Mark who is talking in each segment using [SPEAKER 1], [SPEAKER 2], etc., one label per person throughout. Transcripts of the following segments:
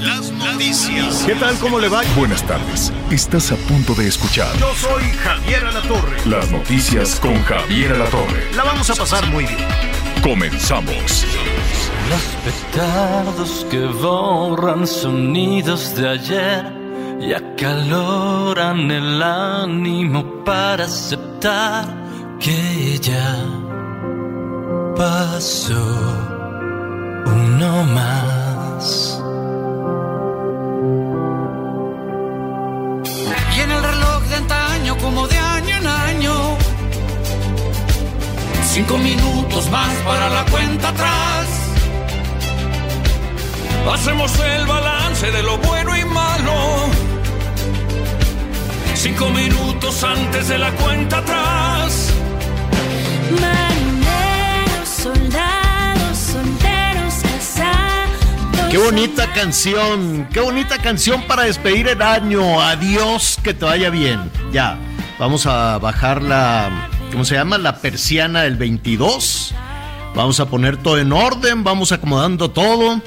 [SPEAKER 1] Las noticias.
[SPEAKER 2] ¿Qué tal? ¿Cómo le va?
[SPEAKER 3] Buenas tardes. Estás a punto de escuchar
[SPEAKER 2] Yo soy Javier Alatorre.
[SPEAKER 3] las noticias con Javier Alatorre.
[SPEAKER 2] La vamos a pasar muy bien.
[SPEAKER 3] Comenzamos.
[SPEAKER 4] Los petardos que borran sonidos de ayer y acaloran el ánimo para aceptar que ya pasó uno más.
[SPEAKER 1] Como de año en año. Cinco minutos más para la cuenta atrás. Hacemos el balance de lo bueno y malo. Cinco minutos antes de la cuenta atrás.
[SPEAKER 5] Marineros, soldados,
[SPEAKER 2] Qué bonita canción. Qué bonita canción para despedir el año. Adiós, que te vaya bien. Ya, vamos a bajar la, ¿cómo se llama? La persiana del 22. Vamos a poner todo en orden. Vamos acomodando todo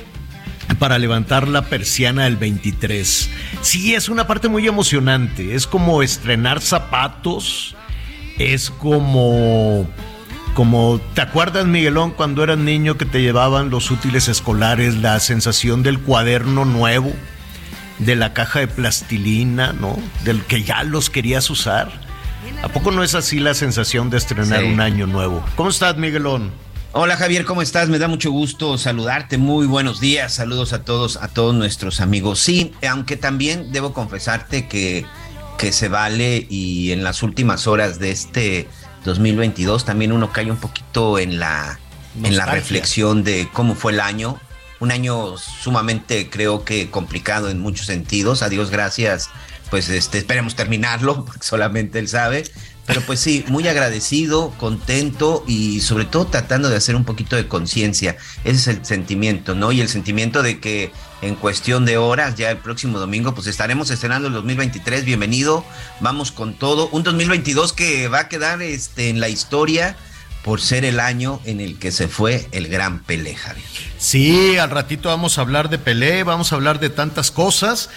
[SPEAKER 2] para levantar la persiana del 23. Sí, es una parte muy emocionante. Es como estrenar zapatos. Es como como, ¿te acuerdas, Miguelón, cuando eras niño que te llevaban los útiles escolares, la sensación del cuaderno nuevo, de la caja de plastilina, ¿no? Del que ya los querías usar. ¿A poco no es así la sensación de estrenar
[SPEAKER 6] Sí.
[SPEAKER 2] un año nuevo? ¿Cómo estás, Miguelón?
[SPEAKER 6] Hola Javier, ¿cómo estás? Me da mucho gusto saludarte. Muy buenos días. Saludos a todos, a todos nuestros amigos. Sí, aunque también debo confesarte que, que se vale y en las últimas horas de este 2022 también uno cae un poquito en la, en la reflexión de cómo fue el año. Un año sumamente, creo que complicado en muchos sentidos. A Dios gracias. Pues este, esperemos terminarlo, porque solamente él sabe. Pero pues sí, muy agradecido, contento y sobre todo tratando de hacer un poquito de conciencia. Ese es el sentimiento, ¿no? Y el sentimiento de que en cuestión de horas, ya el próximo domingo, pues estaremos estrenando el 2023. Bienvenido, vamos con todo. Un 2022 que va a quedar este, en la historia por ser el año en el que se fue el gran Pelé, Javier.
[SPEAKER 2] Sí, al ratito vamos a hablar de Pelé, vamos a hablar de tantas cosas.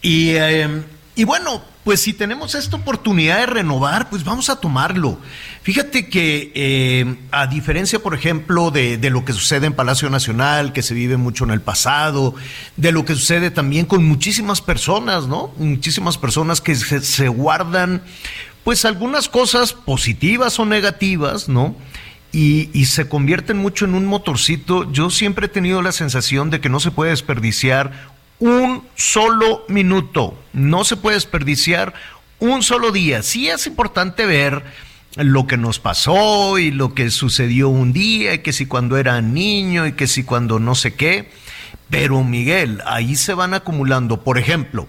[SPEAKER 2] Y, eh, y bueno, pues si tenemos esta oportunidad de renovar, pues vamos a tomarlo. Fíjate que eh, a diferencia, por ejemplo, de, de lo que sucede en Palacio Nacional, que se vive mucho en el pasado, de lo que sucede también con muchísimas personas, ¿no? Muchísimas personas que se, guardan, pues algunas cosas positivas o negativas, ¿no? y, y se convierten mucho en un motorcito. Yo siempre he tenido la sensación de que no se puede desperdiciar un solo minuto, no se puede desperdiciar un solo día. Sí es importante ver lo que nos pasó y lo que sucedió un día, y que si cuando era niño y que si cuando no sé qué, pero Miguel, ahí se van acumulando, por ejemplo,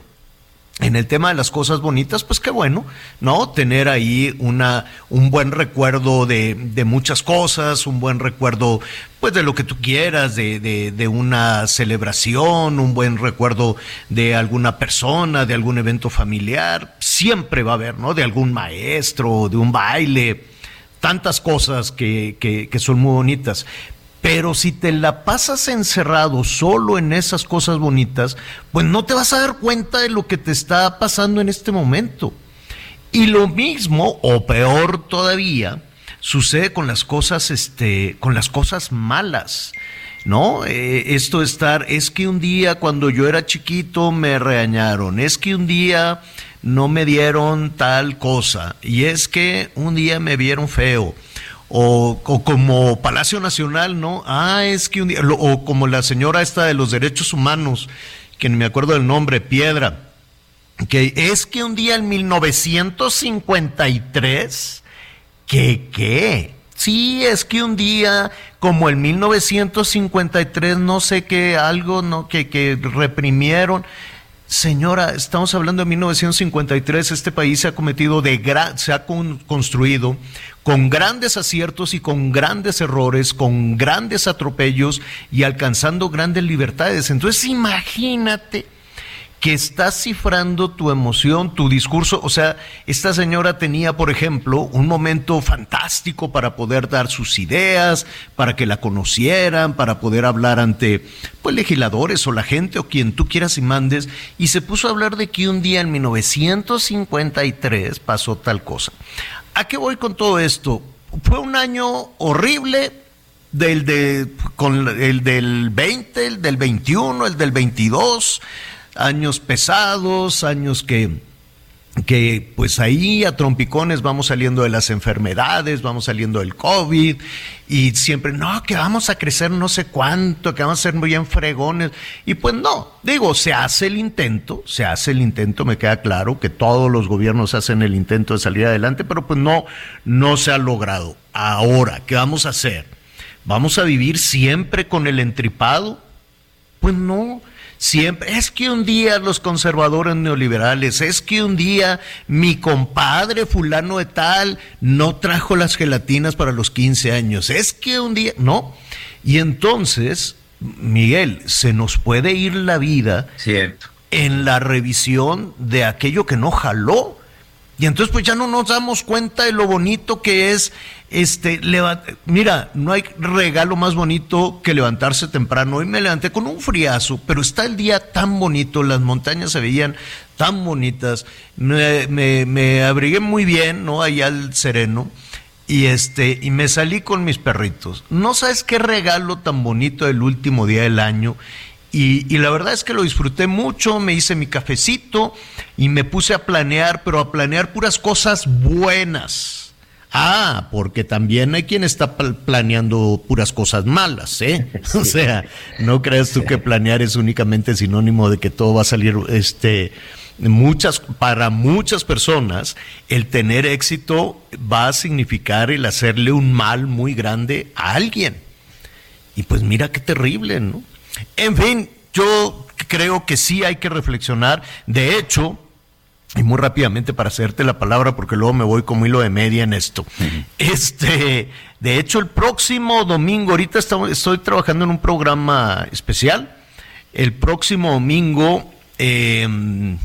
[SPEAKER 2] en el tema de las cosas bonitas, pues qué bueno, ¿no? Tener ahí una, un buen recuerdo de, de muchas cosas, un buen recuerdo, pues de lo que tú quieras, de, de, de una celebración, un buen recuerdo de alguna persona, de algún evento familiar, siempre va a haber, ¿no? De algún maestro, de un baile, tantas cosas que, que, que son muy bonitas. Pero si te la pasas encerrado solo en esas cosas bonitas, pues no te vas a dar cuenta de lo que te está pasando en este momento. Y lo mismo, o peor todavía, sucede con las cosas, este, con las cosas malas. ¿No? Eh, esto de estar, es que un día cuando yo era chiquito me regañaron, es que un día no me dieron tal cosa, y es que un día me vieron feo. O, o como Palacio Nacional, ¿no? Ah, es que un día, o como la señora esta de los derechos humanos, que ni me acuerdo del nombre, Piedra, que es que un día en 1953, que qué, Sí, es que un día, como en 1953, no sé qué, algo no que, que reprimieron. Señora, estamos hablando de 1953, este país se ha cometido de gra- se ha con- construido con grandes aciertos y con grandes errores, con grandes atropellos y alcanzando grandes libertades. Entonces, imagínate que estás cifrando tu emoción, tu discurso. O sea, esta señora tenía, por ejemplo, un momento fantástico para poder dar sus ideas, para que la conocieran, para poder hablar ante pues, legisladores o la gente o quien tú quieras y mandes, y se puso a hablar de que un día en 1953 pasó tal cosa. ¿A qué voy con todo esto? Fue un año horrible, del de con el del 20, el del 21, el del 22, años pesados, años que que pues ahí a trompicones vamos saliendo de las enfermedades, vamos saliendo del COVID y siempre, no, que vamos a crecer no sé cuánto, que vamos a ser muy bien fregones. Y pues no, digo, se hace el intento, se hace el intento, me queda claro que todos los gobiernos hacen el intento de salir adelante, pero pues no, no se ha logrado. Ahora, ¿qué vamos a hacer? ¿Vamos a vivir siempre con el entripado? Pues no, siempre. Es que un día los conservadores neoliberales, es que un día mi compadre fulano de tal no trajo las gelatinas para los 15 años, es que un día, no. Y entonces, Miguel, se nos puede ir la vida
[SPEAKER 6] Cierto.
[SPEAKER 2] en la revisión de aquello que no jaló. Y entonces pues ya no nos damos cuenta de lo bonito que es este mira, no hay regalo más bonito que levantarse temprano. Hoy me levanté con un friazo, pero está el día tan bonito, las montañas se veían tan bonitas. Me, me, me abrigué muy bien, ¿no? Allá al sereno. Y este, y me salí con mis perritos. No sabes qué regalo tan bonito el último día del año. Y, y la verdad es que lo disfruté mucho, me hice mi cafecito y me puse a planear, pero a planear puras cosas buenas. Ah, porque también hay quien está pl- planeando puras cosas malas, ¿eh? O sea, no creas tú que planear es únicamente sinónimo de que todo va a salir, este, muchas, para muchas personas, el tener éxito va a significar el hacerle un mal muy grande a alguien. Y pues mira qué terrible, ¿no? En fin, yo creo que sí hay que reflexionar. De hecho, y muy rápidamente para hacerte la palabra, porque luego me voy como hilo de media en esto. Este, de hecho, el próximo domingo, ahorita estamos, estoy trabajando en un programa especial. El próximo domingo, eh,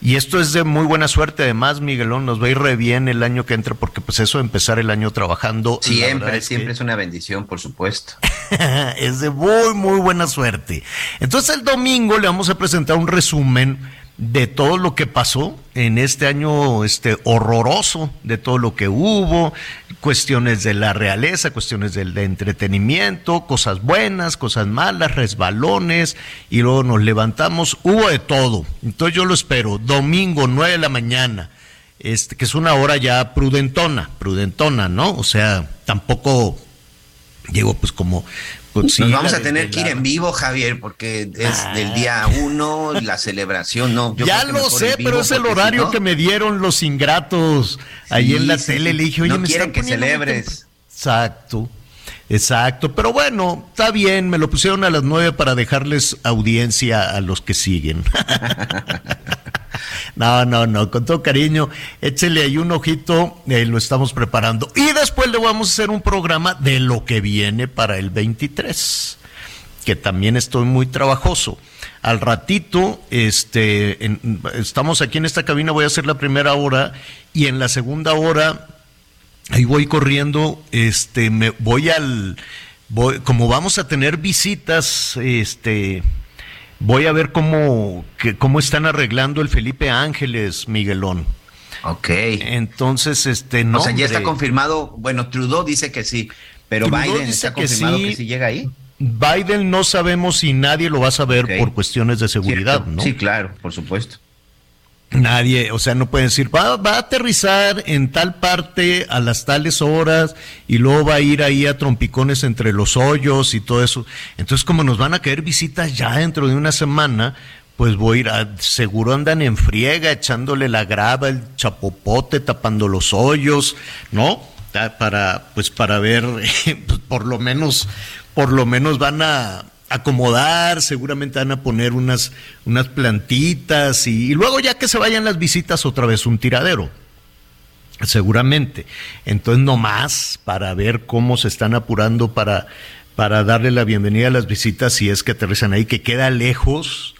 [SPEAKER 2] y esto es de muy buena suerte, además, Miguelón, nos va a ir re bien el año que entra, porque pues eso de empezar el año trabajando.
[SPEAKER 6] Siempre,
[SPEAKER 2] es que-
[SPEAKER 6] siempre es una bendición, por supuesto.
[SPEAKER 2] es de muy, muy buena suerte. Entonces el domingo le vamos a presentar un resumen de todo lo que pasó en este año este horroroso, de todo lo que hubo, cuestiones de la realeza, cuestiones del de entretenimiento, cosas buenas, cosas malas, resbalones, y luego nos levantamos, hubo de todo. Entonces yo lo espero, domingo, 9 de la mañana, este, que es una hora ya prudentona, prudentona, ¿no? O sea, tampoco Digo, pues como... pues, sí,
[SPEAKER 6] Nos vamos a tener que ir en vivo, Javier, porque es
[SPEAKER 2] Ah.
[SPEAKER 6] del día uno, la celebración, no. yo
[SPEAKER 2] ya lo sé, pero es el
[SPEAKER 6] si
[SPEAKER 2] horario
[SPEAKER 6] no-
[SPEAKER 2] que me dieron los ingratos ahí en la
[SPEAKER 6] sí,
[SPEAKER 2] tele.
[SPEAKER 6] sí.
[SPEAKER 2] Le dije, oye,
[SPEAKER 6] No
[SPEAKER 2] me
[SPEAKER 6] quieren que celebres.
[SPEAKER 2] temprano". Exacto, exacto. Pero bueno, está bien, me lo pusieron a las nueve para dejarles audiencia a los que siguen. No, no, no, con todo cariño, échele ahí un ojito, eh, lo estamos preparando. Y después le vamos a hacer un programa de lo que viene para el 23, que también estoy muy trabajoso. Al ratito, este, estamos aquí en esta cabina, voy a hacer la primera hora y en la segunda hora, ahí voy corriendo, este, me voy al, voy, como vamos a tener visitas, este, voy a ver cómo, que- cómo están arreglando el Felipe Ángeles, Miguelón.
[SPEAKER 6] Ok.
[SPEAKER 2] Entonces, este, no.
[SPEAKER 6] o sea, ya está confirmado. Bueno, Trudeau dice que sí, pero
[SPEAKER 2] Trudeau
[SPEAKER 6] Biden
[SPEAKER 2] dice
[SPEAKER 6] está
[SPEAKER 2] que
[SPEAKER 6] confirmado
[SPEAKER 2] sí.
[SPEAKER 6] que sí llega ahí.
[SPEAKER 2] Biden no sabemos si nadie lo va a saber por cuestiones de seguridad,
[SPEAKER 6] ¿Cierto?
[SPEAKER 2] ¿no?
[SPEAKER 6] Sí, claro, por supuesto.
[SPEAKER 2] Nadie, o sea, no pueden decir, va, va a aterrizar en tal parte a las tales horas y luego va a ir ahí a trompicones entre los hoyos y todo eso. Entonces, como nos van a caer visitas ya dentro de una semana, pues voy a ir a, seguro andan en friega, echándole la grava, el chapopote, tapando los hoyos, ¿no? para, pues para ver, pues, por lo menos, por lo menos van a acomodar, seguramente van a poner unas, unas plantitas y, y luego ya que se vayan las visitas otra vez un tiradero seguramente. Entonces, no más para ver cómo se están apurando para, para darle la bienvenida a las visitas si es que aterrizan ahí, que queda lejos,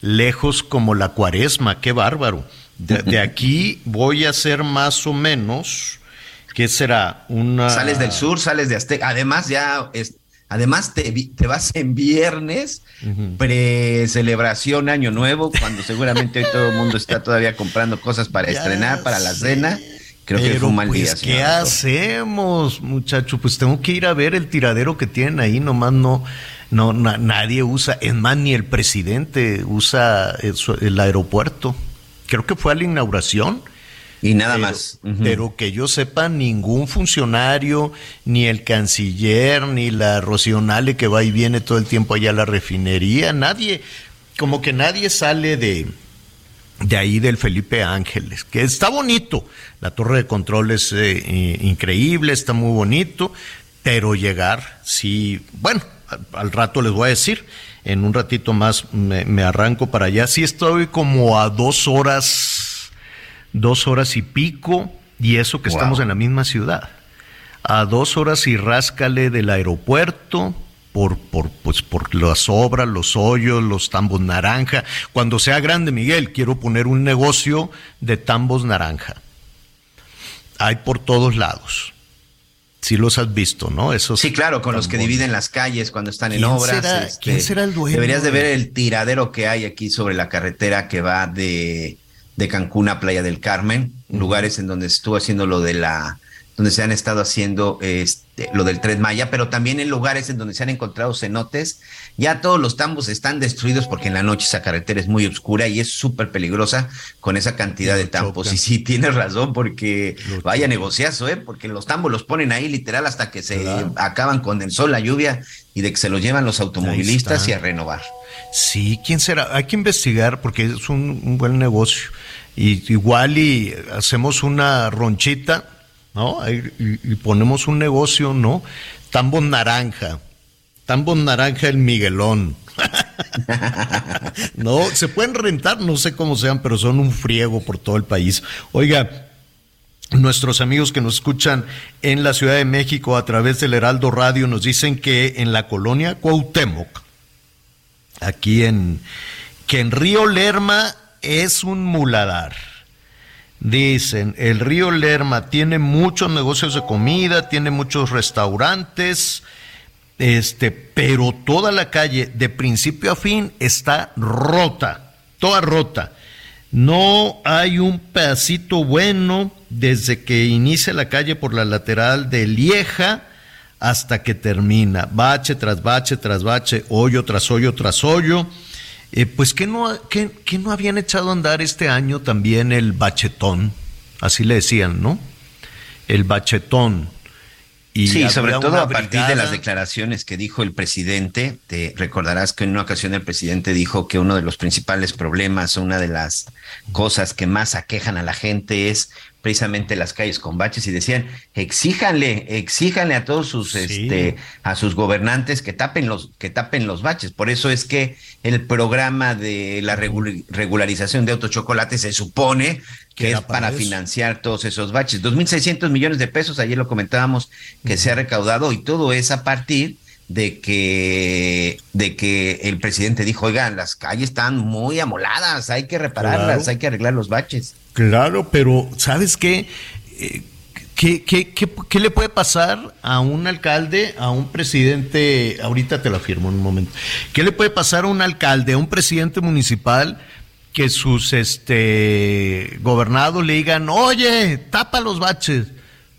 [SPEAKER 2] lejos como la cuaresma, qué bárbaro. De, de aquí voy a hacer más o menos, ¿qué será? Una...
[SPEAKER 6] Sales del sur, sales de Azteca. Además, ya es, Además, te, vas en viernes, pre-celebración Año Nuevo, cuando seguramente hoy todo el mundo está todavía comprando cosas para
[SPEAKER 2] Ya
[SPEAKER 6] estrenar, para la
[SPEAKER 2] sé.
[SPEAKER 6] cena. Creo que fue un mal
[SPEAKER 2] pues,
[SPEAKER 6] día.
[SPEAKER 2] ¿Qué
[SPEAKER 6] Doctor.
[SPEAKER 2] hacemos, muchacho? Pues tengo que ir a ver el tiradero que tienen ahí, nomás no, no na- nadie usa, es más, ni el presidente usa eso, el aeropuerto. Creo que fue a la inauguración.
[SPEAKER 6] Y nada
[SPEAKER 2] pero,
[SPEAKER 6] más.
[SPEAKER 2] Pero que yo sepa, ningún funcionario, ni el canciller, ni la Rocionale que va y viene todo el tiempo allá a la refinería, nadie, como que nadie sale de, de ahí del Felipe Ángeles, que está bonito. La torre de control es eh, eh, increíble, está muy bonito, pero llegar, sí, bueno, al, al rato les voy a decir, en un ratito más me, me arranco para allá. Sí estoy como a dos horas, dos horas y pico, y eso que
[SPEAKER 6] Wow.
[SPEAKER 2] estamos en la misma ciudad. A dos horas y ráscale del aeropuerto, por, por, pues por las obras, los hoyos, los tambos naranja. Cuando sea grande, Miguel, quiero poner un negocio de tambos naranja. Hay por todos lados. Si los has visto, ¿no? Esos
[SPEAKER 6] Sí, claro, con los que dividen las calles cuando están en
[SPEAKER 2] ¿Quién
[SPEAKER 6] obras.
[SPEAKER 2] será-
[SPEAKER 6] este,
[SPEAKER 2] quién será el dueño?
[SPEAKER 6] Deberías de ver el tiradero que hay aquí sobre la carretera que va de, de Cancún a Playa del Carmen, lugares en donde estuvo haciendo lo de la, donde se han estado haciendo este, lo del Tren Maya, pero también en lugares en donde se han encontrado cenotes. Ya todos los tambos están destruidos porque en la noche esa carretera es muy oscura y es súper peligrosa con esa cantidad de tambos. Y sí, tienes razón, porque vaya negociazo, ¿eh? Porque los tambos los ponen ahí literal hasta que se
[SPEAKER 2] Claro.
[SPEAKER 6] acaban con el sol, la lluvia y de que se los llevan los automovilistas y a renovar.
[SPEAKER 2] Sí, ¿quién será? Hay que investigar porque es un, un buen negocio. Y igual y hacemos una ronchita, ¿no? Y, ponemos un negocio, ¿no? Tambos naranja. Tambos naranja el Miguelón. no, se pueden rentar, no sé cómo sean, pero son un friego por todo el país. Oiga, Nuestros amigos que nos escuchan en la Ciudad de México a través del Heraldo Radio nos dicen que en la colonia Cuauhtémoc, aquí en que en Río Lerma es un muladar. Dicen, el río Lerma tiene muchos negocios de comida, tiene muchos restaurantes, este, pero toda la calle de principio a fin está rota, toda rota. No hay un pedacito bueno desde que inicia la calle por la lateral de Lieja hasta que termina. Bache tras bache tras bache, hoyo tras hoyo tras hoyo. Eh, pues que no, que, que no habían echado a andar este año también el bachetón, así le decían, ¿no? El bachetón. Y
[SPEAKER 6] sí, sobre todo a partir de las declaraciones que dijo el presidente. Te recordarás que en una ocasión el presidente dijo que uno de los principales problemas, una de las cosas que más aquejan a la gente es precisamente las calles con baches y decían, exíjanle, exíjanle a todos sus,
[SPEAKER 2] Sí.
[SPEAKER 6] este, a sus gobernantes que tapen los, que tapen los baches. Por eso es que el programa de la regul- regularización de autochocolate se supone
[SPEAKER 2] Que
[SPEAKER 6] es para
[SPEAKER 2] para eso.
[SPEAKER 6] financiar todos esos baches. 2.600 millones de pesos, ayer lo comentábamos, que se ha recaudado y todo es a partir de que, de que el presidente dijo, oigan, las calles están muy amoladas, hay que repararlas,
[SPEAKER 2] Claro.
[SPEAKER 6] hay que arreglar los baches.
[SPEAKER 2] Claro, pero ¿sabes qué? Eh, ¿Qué, qué, qué, qué le puede pasar a un alcalde, a un presidente? Ahorita te lo afirmo en un momento. ¿Qué le puede pasar a un alcalde, a un presidente municipal que sus este, gobernados le digan, oye, tapa los baches?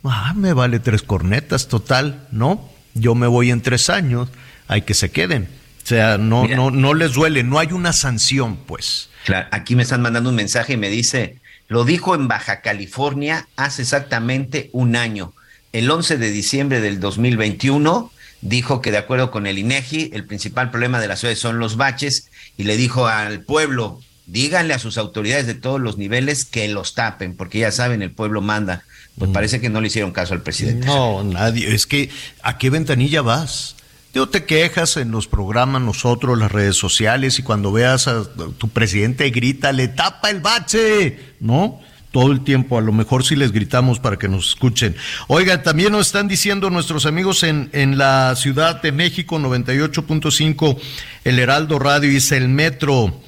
[SPEAKER 2] Ah, me vale tres cornetas, total, ¿no? Yo me voy en tres años, hay que se queden. O sea, no,
[SPEAKER 6] Mira.
[SPEAKER 2] no, no les duele, no hay una sanción, pues.
[SPEAKER 6] Claro, aquí me están mandando un mensaje y me dice, lo dijo en Baja California hace exactamente un año. El 11 de diciembre del 2021 dijo que de acuerdo con el INEGI, el principal problema de la ciudad son los baches y le dijo al pueblo, díganle a sus autoridades de todos los niveles que los tapen, porque ya saben, el pueblo manda. Pues parece que no le hicieron caso al presidente.
[SPEAKER 2] No, nadie. Es que, ¿a qué ventanilla vas? Digo, te quejas en los programas nosotros, las redes sociales, y cuando veas a tu presidente grita, le tapa el bache, ¿no? Todo el tiempo, a lo mejor si les gritamos para que nos escuchen. Oiga, también nos están diciendo nuestros amigos en, en la Ciudad de México, 98.5, el Heraldo Radio, dice el metro,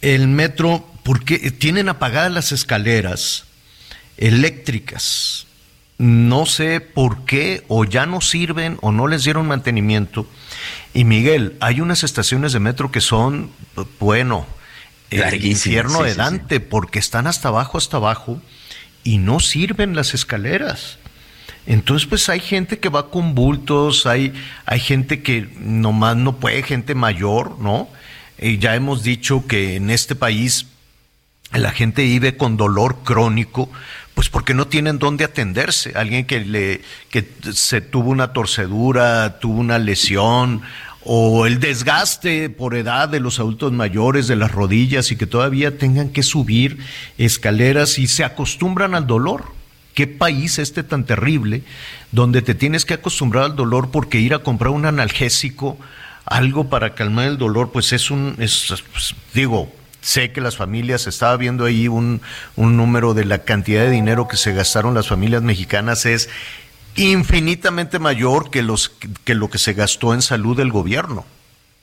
[SPEAKER 2] el metro, porque tienen apagadas las escaleras eléctricas. No sé por qué o ya no sirven o no les dieron mantenimiento. Y Miguel, hay unas estaciones de metro que son, bueno, el infierno de Dante, porque están hasta abajo, hasta abajo, y no sirven las escaleras. Entonces, pues hay gente que va con bultos, hay, hay gente que nomás no puede, gente mayor, ¿no? Y ya hemos dicho que en este país la gente vive con dolor crónico, pues porque no tienen dónde atenderse. Alguien que le que se tuvo una torcedura, tuvo una lesión o el desgaste por edad de los adultos mayores de las rodillas y que todavía tengan que subir escaleras y se acostumbran al dolor. ¿Qué país este tan terrible donde te tienes que acostumbrar al dolor porque ir a comprar un analgésico, algo para calmar el dolor, pues es un, es, pues, digo, sé que las familias, estaba viendo ahí un, un número de la cantidad de dinero que se gastaron las familias mexicanas, es infinitamente mayor que, los, que lo que se gastó en salud del gobierno.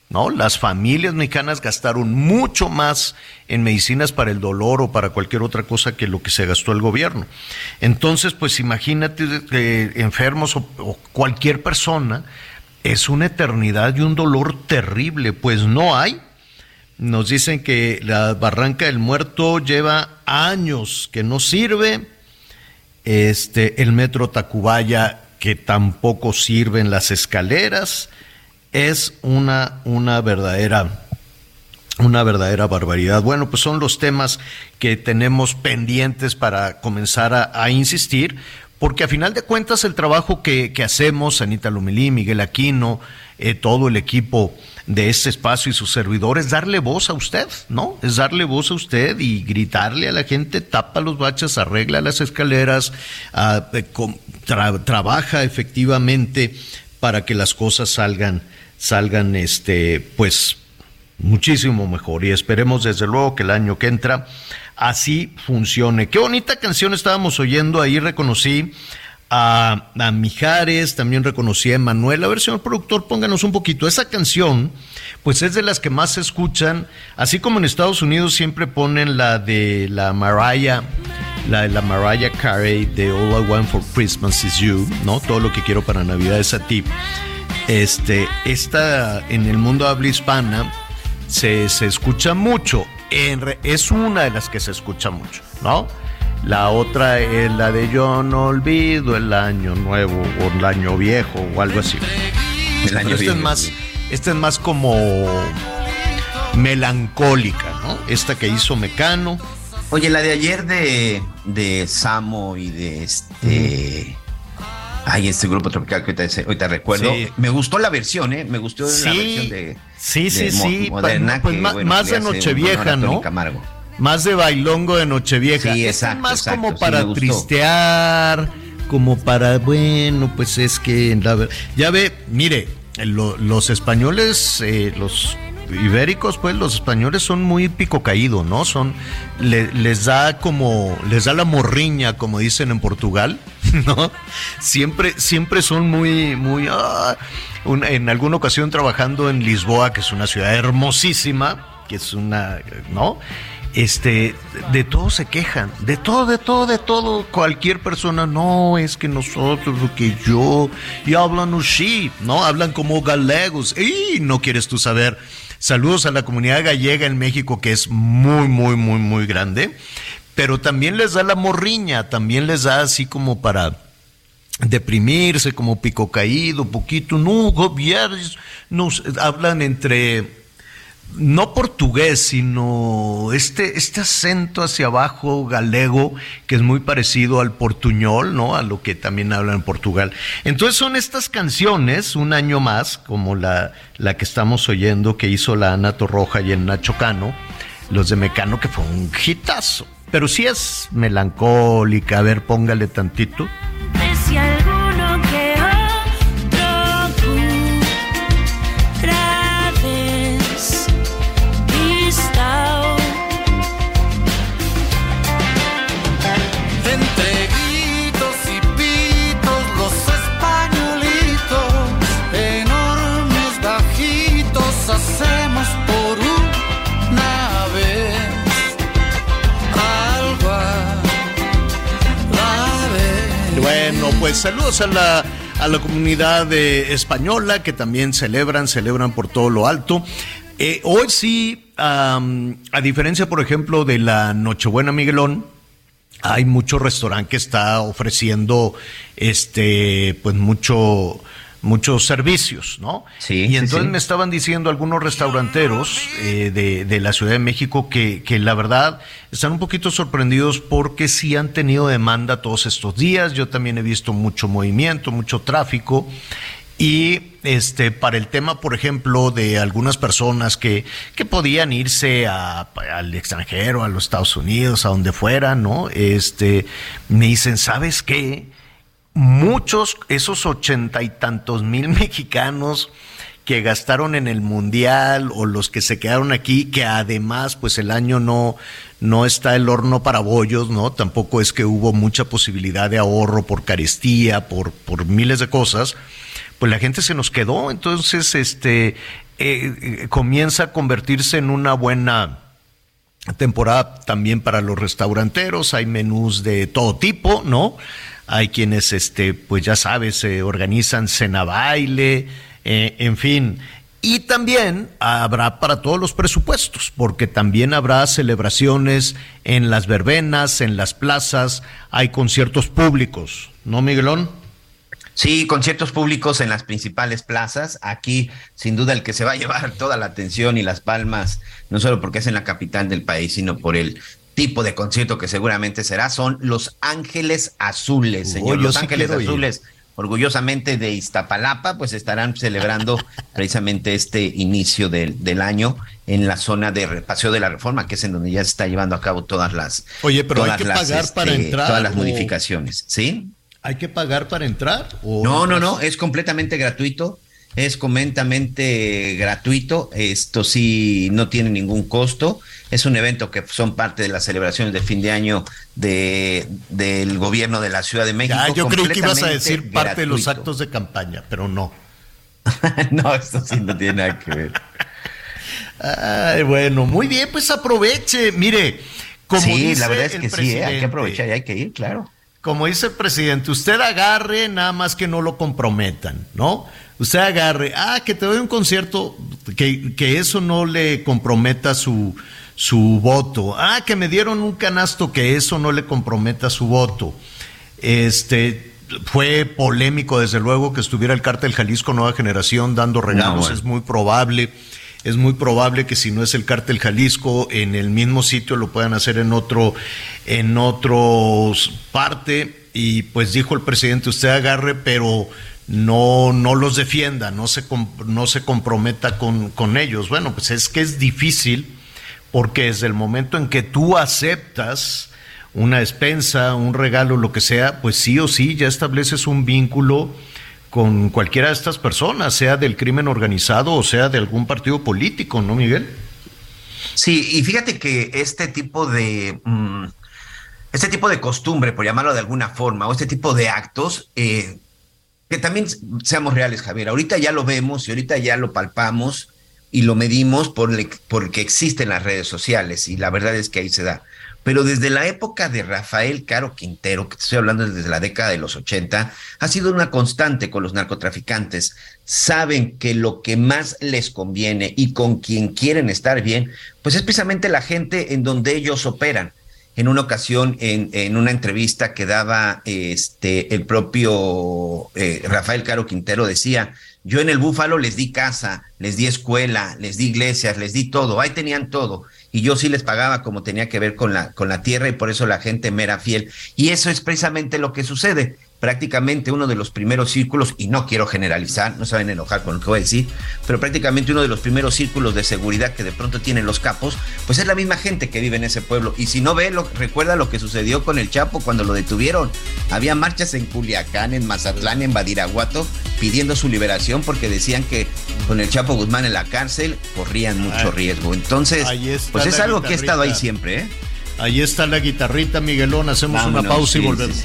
[SPEAKER 2] ¿no? Las familias mexicanas gastaron mucho más en medicinas para el dolor o para cualquier otra cosa que lo que se gastó el gobierno. Entonces, pues imagínate eh, enfermos o, o, cualquier persona, es una eternidad y un dolor terrible, pues no hay. Nos dicen que la Barranca del Muerto lleva años que no sirve, este, el metro Tacubaya, que tampoco sirven las escaleras, es una, una verdadera una verdadera barbaridad. Bueno, pues son los temas que tenemos pendientes para comenzar a, insistir, porque a final de cuentas el trabajo que, que hacemos, Anita Lomelí, Miguel Aquino, eh, todo el equipo de este espacio y sus servidores, darle voz a usted, ¿no? Es darle voz a usted y gritarle a la gente, tapa los baches, arregla las escaleras, uh, tra trabaja efectivamente para que las cosas salgan, salgan, este, pues, muchísimo mejor. Y esperemos desde luego que el año que entra así funcione. Qué bonita canción estábamos oyendo ahí, reconocí a, Mijares, también reconocí a Emanuel. A ver, señor productor, pónganos un poquito. Esa canción, pues es de las que más se escuchan, así como en Estados Unidos siempre ponen la de la Mariah, la de la Mariah Carey de All I Want for Christmas is You, ¿no? Todo lo que quiero para Navidad es a ti. Este, esta en el mundo habla hispana se, se escucha mucho. Es una de las que se escucha mucho, ¿no? La otra es la de yo no olvido el año nuevo o el año viejo o algo así. El año esta, es más, esta es más como melancólica, ¿no? Esta que hizo Mecano.
[SPEAKER 6] Oye, la de ayer de, de Samo y de este... Ay, este grupo tropical que ahorita, ahorita recuerdo. Sí. Me gustó la versión, ¿eh? Me gustó
[SPEAKER 2] sí,
[SPEAKER 6] la versión de.
[SPEAKER 2] Sí, sí,
[SPEAKER 6] de
[SPEAKER 2] sí.
[SPEAKER 6] Moderna,
[SPEAKER 2] pues,
[SPEAKER 6] que,
[SPEAKER 2] más,
[SPEAKER 6] bueno,
[SPEAKER 2] más de Nochevieja, ¿no?
[SPEAKER 6] Camargo.
[SPEAKER 2] Más de bailongo de Nochevieja.
[SPEAKER 6] Sí,
[SPEAKER 2] Esta
[SPEAKER 6] exacto,
[SPEAKER 2] es más
[SPEAKER 6] exacto,
[SPEAKER 2] como para tristear, como para, bueno, pues es que. La, ya ve, mire, lo- los españoles, eh, los ibéricos, pues los españoles son muy pico caído, ¿no? Son, le- les da como, les da la morriña, como dicen en Portugal, ¿no? Siempre, siempre son muy, muy, ah, un- en alguna ocasión trabajando en Lisboa, que es una ciudad hermosísima, que es una, ¿no? Este, de todo se quejan, de todo, de todo, de todo. Cualquier persona, no, es que nosotros, que yo, y hablan así, ¿no? Hablan como galegos, y no quieres tú saber. Saludos a la comunidad gallega en México, que es muy, muy, muy, muy grande, pero también les da la morriña, también les da así como para deprimirse, como pico caído, poquito, no, gobiernos, nos hablan entre no portugués, sino este, este acento hacia abajo galego, que es muy parecido al portuñol, ¿no? A lo que también hablan en Portugal. Entonces son estas canciones, un año más, como la, la que estamos oyendo que hizo la Ana Torroja y el Nacho Cano, los de Mecano, que fue un hitazo. pero sí es melancólica. A ver, póngale tantito. Pues saludos a la, a la comunidad eh, española que también celebran, celebran por todo lo alto. Eh, hoy sí, a diferencia, por ejemplo, de la Nochebuena Miguelón, hay mucho restaurante que está ofreciendo este pues mucho muchos servicios, ¿no?
[SPEAKER 6] Sí,
[SPEAKER 2] Y entonces
[SPEAKER 6] sí.
[SPEAKER 2] me estaban diciendo algunos restauranteros eh, de, de la Ciudad de México que, que la verdad están un poquito sorprendidos porque sí han tenido demanda todos estos días. Yo también he visto mucho movimiento, mucho tráfico. Y este, para el tema, por ejemplo, de algunas personas que, que podían irse a- al extranjero, a los Estados Unidos, a donde fuera, ¿no? Este, me dicen, ¿sabes qué? Muchos, esos ochenta y tantos mil mexicanos que gastaron en el mundial o los que se quedaron aquí, que además, pues el año no, no está el horno para bollos, ¿no? Tampoco es que hubo mucha posibilidad de ahorro por carestía, por, por miles de cosas pues la gente se nos quedó, entonces este eh, eh, comienza a convertirse en una buena temporada también para los restauranteros, hay menús de todo tipo, ¿no? Hay quienes, este, pues ya sabes, se organizan cena baile, eh, en fin. Y también habrá para todos los presupuestos, porque también habrá celebraciones en las verbenas, en las plazas, hay conciertos públicos, ¿no, Miguelón?
[SPEAKER 6] Sí, conciertos públicos en las principales plazas. Aquí, sin duda, el que se va a llevar toda la atención y las palmas, no solo porque es en la capital del país, sino por el tipo de concierto que seguramente será, son Los Ángeles Azules, señor. Los
[SPEAKER 2] sí
[SPEAKER 6] Ángeles. Azules, orgullosamente de Iztapalapa, pues estarán celebrando precisamente este inicio del, del año en la zona de Paseo de la Reforma, que es en donde ya se está llevando a cabo todas las
[SPEAKER 2] Oye, pero hay que
[SPEAKER 6] las, este,
[SPEAKER 2] pagar para entrar,
[SPEAKER 6] todas las
[SPEAKER 2] o-
[SPEAKER 6] modificaciones, ¿sí?
[SPEAKER 2] ¿Hay que pagar para entrar? o
[SPEAKER 6] No, no, no, es completamente gratuito. Es completamente gratuito. Esto sí no tiene ningún costo. Es un evento que son parte de las celebraciones de fin de año de, del gobierno de la Ciudad de México.
[SPEAKER 2] Ya, yo creí que ibas a decir parte de los actos de campaña, pero no.
[SPEAKER 6] no, esto sí no tiene nada que ver.
[SPEAKER 2] Ay, bueno, muy bien, pues aproveche. Mire, como
[SPEAKER 6] sí,
[SPEAKER 2] dice
[SPEAKER 6] la verdad es que sí, ¿eh? hay que aprovechar y hay que ir, claro.
[SPEAKER 2] Como dice el presidente, usted agarre, nada más que no lo comprometan, ¿no? Usted agarre, ah, que te doy un concierto, que, que eso no le comprometa su, su voto. Ah, que me dieron un canasto, que eso no le comprometa su voto. Este, fue polémico, desde luego, que estuviera el cártel Jalisco Nueva Generación dando regalos,
[SPEAKER 6] No, bueno.
[SPEAKER 2] es muy probable. Es muy probable que si no es el cártel Jalisco, en el mismo sitio lo puedan hacer en otro, en otros parte. Y pues dijo el presidente, usted agarre, pero no, no los defienda, no se, no se comprometa con, con ellos. Bueno, pues es que es difícil, porque desde el momento en que tú aceptas una despensa, un regalo, lo que sea, pues sí o sí ya estableces un vínculo con cualquiera de estas personas, sea del crimen organizado o sea de algún partido político, ¿no, Miguel?
[SPEAKER 6] Sí, y fíjate que este tipo de mm, este tipo de costumbre, por llamarlo de alguna forma, o este tipo de actos, eh, que también seamos reales, Javier. Ahorita ya lo vemos y ahorita ya lo palpamos y lo medimos por porque existen las redes sociales y la verdad es que ahí se da. Pero desde la época de Rafael Caro Quintero, que estoy hablando desde la década de los 80, ha sido una constante con los narcotraficantes. Saben que lo que más les conviene y con quien quieren estar bien, pues es precisamente la gente en donde ellos operan. En una ocasión, en, en una entrevista que daba este, el propio eh, Rafael Caro Quintero, decía, yo en el Búfalo les di casa, les di escuela, les di iglesias, les di todo, ahí tenían todo. Y yo sí les pagaba como tenía que ver con la, con la tierra y por eso la gente me era fiel. Y eso es precisamente lo que sucede. Prácticamente uno de los primeros círculos, y no quiero generalizar, no se van a enojar con lo que voy a decir, pero prácticamente uno de los primeros círculos de seguridad que de pronto tienen los capos, pues es la misma gente que vive en ese pueblo. Y si no ve, lo, recuerda lo que sucedió con el Chapo cuando lo detuvieron. Había marchas en Culiacán, en Mazatlán, en Badiraguato, pidiendo su liberación porque decían que con el Chapo Guzmán en la cárcel corrían mucho riesgo. Entonces, pues es algo que ha estado ahí siempre, ¿eh?
[SPEAKER 2] Ahí está la guitarrita, Miguelón. Hacemos una pausa y volvemos.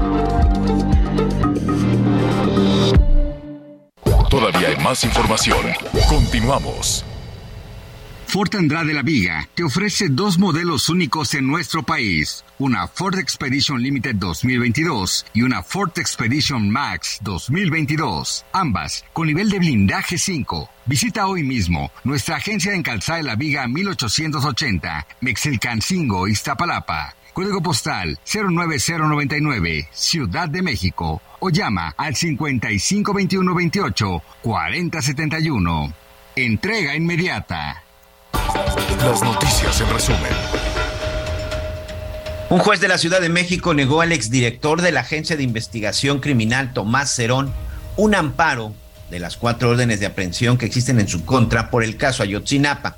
[SPEAKER 3] Más información. Continuamos.
[SPEAKER 7] Ford Andrade La Viga te ofrece dos modelos únicos en nuestro país, una Ford Expedition Limited 2022 y una Ford Expedition Max 2022, ambas con nivel de blindaje 5. Visita hoy mismo nuestra agencia en Calzada de La Viga 1880, Mexilcancingo, Iztapalapa. Código postal 09099, Ciudad de México. O llama al 552128 4071. Entrega inmediata.
[SPEAKER 3] Las noticias en resumen.
[SPEAKER 6] Un juez de la Ciudad de México negó al exdirector de la Agencia de Investigación Criminal, Tomás Cerón, un amparo de las cuatro órdenes de aprehensión que existen en su contra por el caso Ayotzinapa.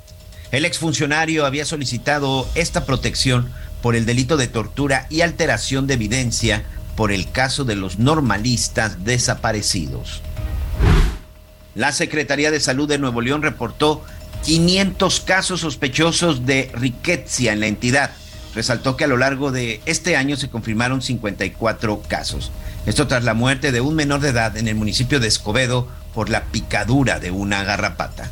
[SPEAKER 6] El exfuncionario había solicitado esta protección por el delito de tortura y alteración de evidencia por el caso de los normalistas desaparecidos. La Secretaría de Salud de Nuevo León reportó 500 casos sospechosos de riqueza en la entidad. Resaltó que a lo largo de este año se confirmaron 54 casos. Esto tras la muerte de un menor de edad en el municipio de Escobedo por la picadura de una garrapata.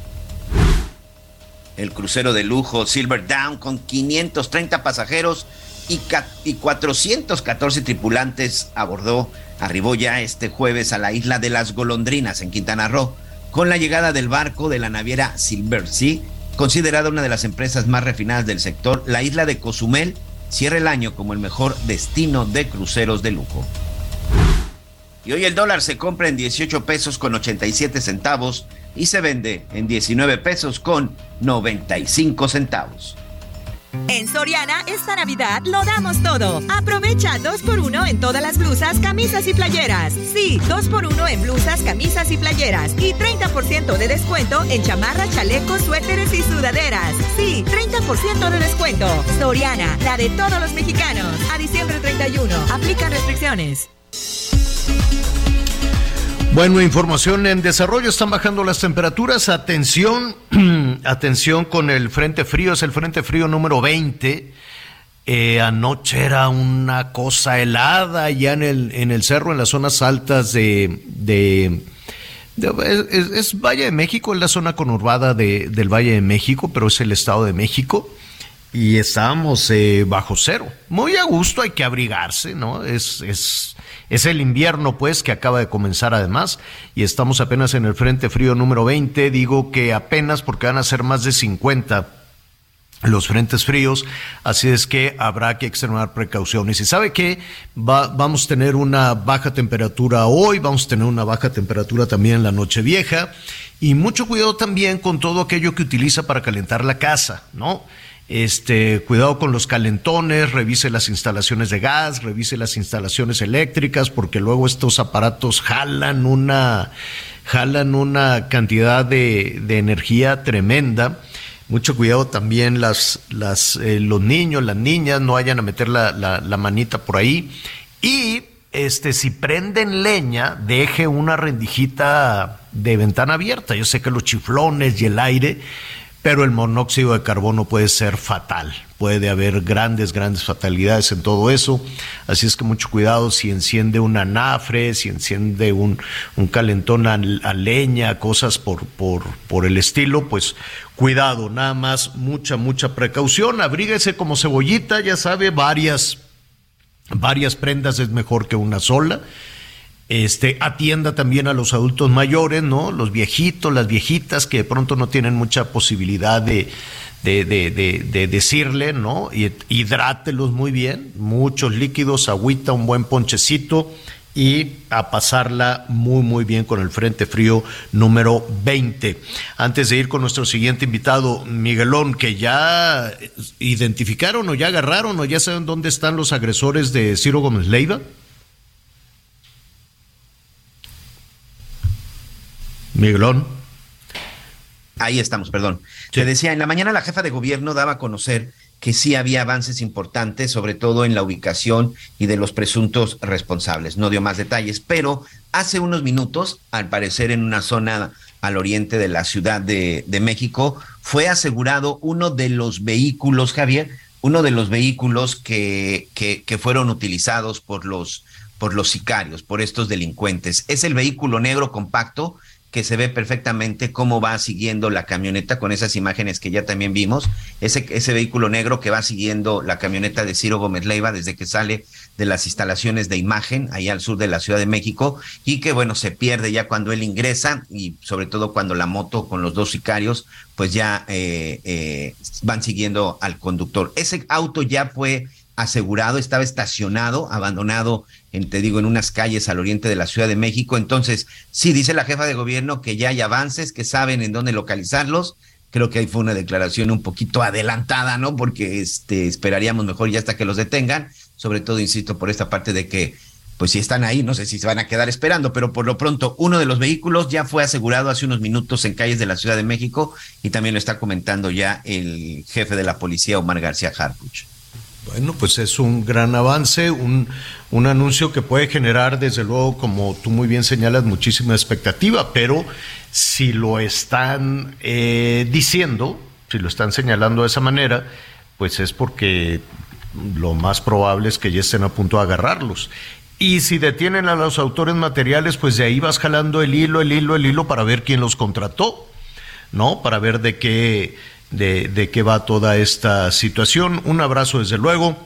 [SPEAKER 6] El crucero de lujo Silver Down con 530 pasajeros y, y 414 tripulantes abordó, arribó ya este jueves a la isla de las Golondrinas en Quintana Roo con la llegada del barco de la naviera Silver Sea, considerada una de las empresas más refinadas del sector, la isla de Cozumel cierra el año como el mejor destino de cruceros de lujo. Y hoy el dólar se compra en 18 pesos con 87 centavos y se vende en 19 pesos con 95 centavos.
[SPEAKER 8] En Soriana, esta Navidad lo damos todo. Aprovecha 2x1 en todas las blusas, camisas y playeras. Sí, 2x1 en blusas, camisas y playeras. Y 30% de descuento en chamarras, chalecos, suéteres y sudaderas. Sí, 30% de descuento. Soriana, la de todos los mexicanos. A diciembre 31. Aplican restricciones.
[SPEAKER 2] Bueno, información en desarrollo, están bajando las temperaturas. Atención, atención con el frente frío, es el frente frío número 20. Eh, anoche era una cosa helada ya en el, en el cerro, en las zonas altas de... de, es, es, Valle de México, es la zona conurbada de, del Valle de México, pero es el Estado de México. Y estábamos eh, bajo cero. Muy a gusto, hay que abrigarse, ¿no? Es, es, es el invierno, pues, que acaba de comenzar además, y estamos apenas en el Frente Frío número 20. Digo que apenas porque van a ser más de 50 los frentes fríos, así es que habrá que extremar precauciones. Y sabe que Va, vamos a tener una baja temperatura hoy, vamos a tener una baja temperatura también en la noche vieja, y mucho cuidado también con todo aquello que utiliza para calentar la casa, ¿no? Este, cuidado con los calentones, revise las instalaciones de gas, revise las instalaciones eléctricas, porque luego estos aparatos jalan una, jalan una cantidad de, de energía tremenda. Mucho cuidado también las, las, eh, los niños, las niñas, no vayan a meter la, la, la manita por ahí. Y este, si prenden leña, deje una rendijita de ventana abierta. Yo sé que los chiflones y el aire pero el monóxido de carbono puede ser fatal. Puede haber grandes, grandes fatalidades en todo eso. Así es que mucho cuidado si enciende un anafre, si enciende un, un calentón a, a, leña, cosas por, por, por el estilo, pues cuidado, nada más, mucha, mucha precaución. Abríguese como cebollita, ya sabe, varias, varias prendas es mejor que una sola. Este, atienda también a los adultos mayores, ¿no? Los viejitos, las viejitas que de pronto no tienen mucha posibilidad de, de, de, de, decirle, ¿no? Hidrátelos muy bien, muchos líquidos, agüita, un buen ponchecito y a pasarla muy muy bien con el Frente Frío número 20. Antes de ir con nuestro siguiente invitado, Miguelón, que ya identificaron o ya agarraron o ya saben dónde están los agresores de Ciro Gómez Leiva. Miguelón.
[SPEAKER 6] Ahí estamos, perdón. Te decía, en la mañana la jefa de gobierno daba a conocer que sí había avances importantes, sobre todo en la ubicación y de los presuntos responsables. No dio más detalles, pero hace unos minutos, al parecer en una zona al oriente de la Ciudad de, de México, fue asegurado uno de los vehículos, Javier, uno de los vehículos que, que, que fueron utilizados por los, por los sicarios, por estos delincuentes. Es el vehículo negro compacto que se ve perfectamente cómo va siguiendo la camioneta con esas imágenes que ya también vimos, ese, ese vehículo negro que va siguiendo la camioneta de Ciro Gómez Leiva desde que sale de las instalaciones de imagen ahí al sur de la Ciudad de México y que bueno, se pierde ya cuando él ingresa y sobre todo cuando la moto con los dos sicarios pues ya eh, eh, van siguiendo al conductor. Ese auto ya fue asegurado, estaba estacionado, abandonado, en, te digo, en unas calles al oriente de la Ciudad de México. Entonces, sí, dice la jefa de gobierno que ya hay avances, que saben en dónde localizarlos. Creo que ahí fue una declaración un poquito adelantada, ¿no? Porque este, esperaríamos mejor ya hasta que los detengan. Sobre todo, insisto, por esta parte de que, pues si están ahí, no sé si se van a quedar esperando, pero por lo pronto, uno de los vehículos ya fue asegurado hace unos minutos en calles de la Ciudad de México y también lo está comentando ya el jefe de la policía, Omar García Harpuch.
[SPEAKER 2] Bueno, pues es un gran avance, un, un, anuncio que puede generar, desde luego, como tú muy bien señalas, muchísima expectativa, pero si lo están eh, diciendo, si lo están señalando de esa manera, pues es porque lo más probable es que ya estén a punto de agarrarlos. Y si detienen a los autores materiales, pues de ahí vas jalando el hilo, el hilo, el hilo para ver quién los contrató, ¿no? Para ver de qué de, de qué va toda esta situación. Un abrazo desde luego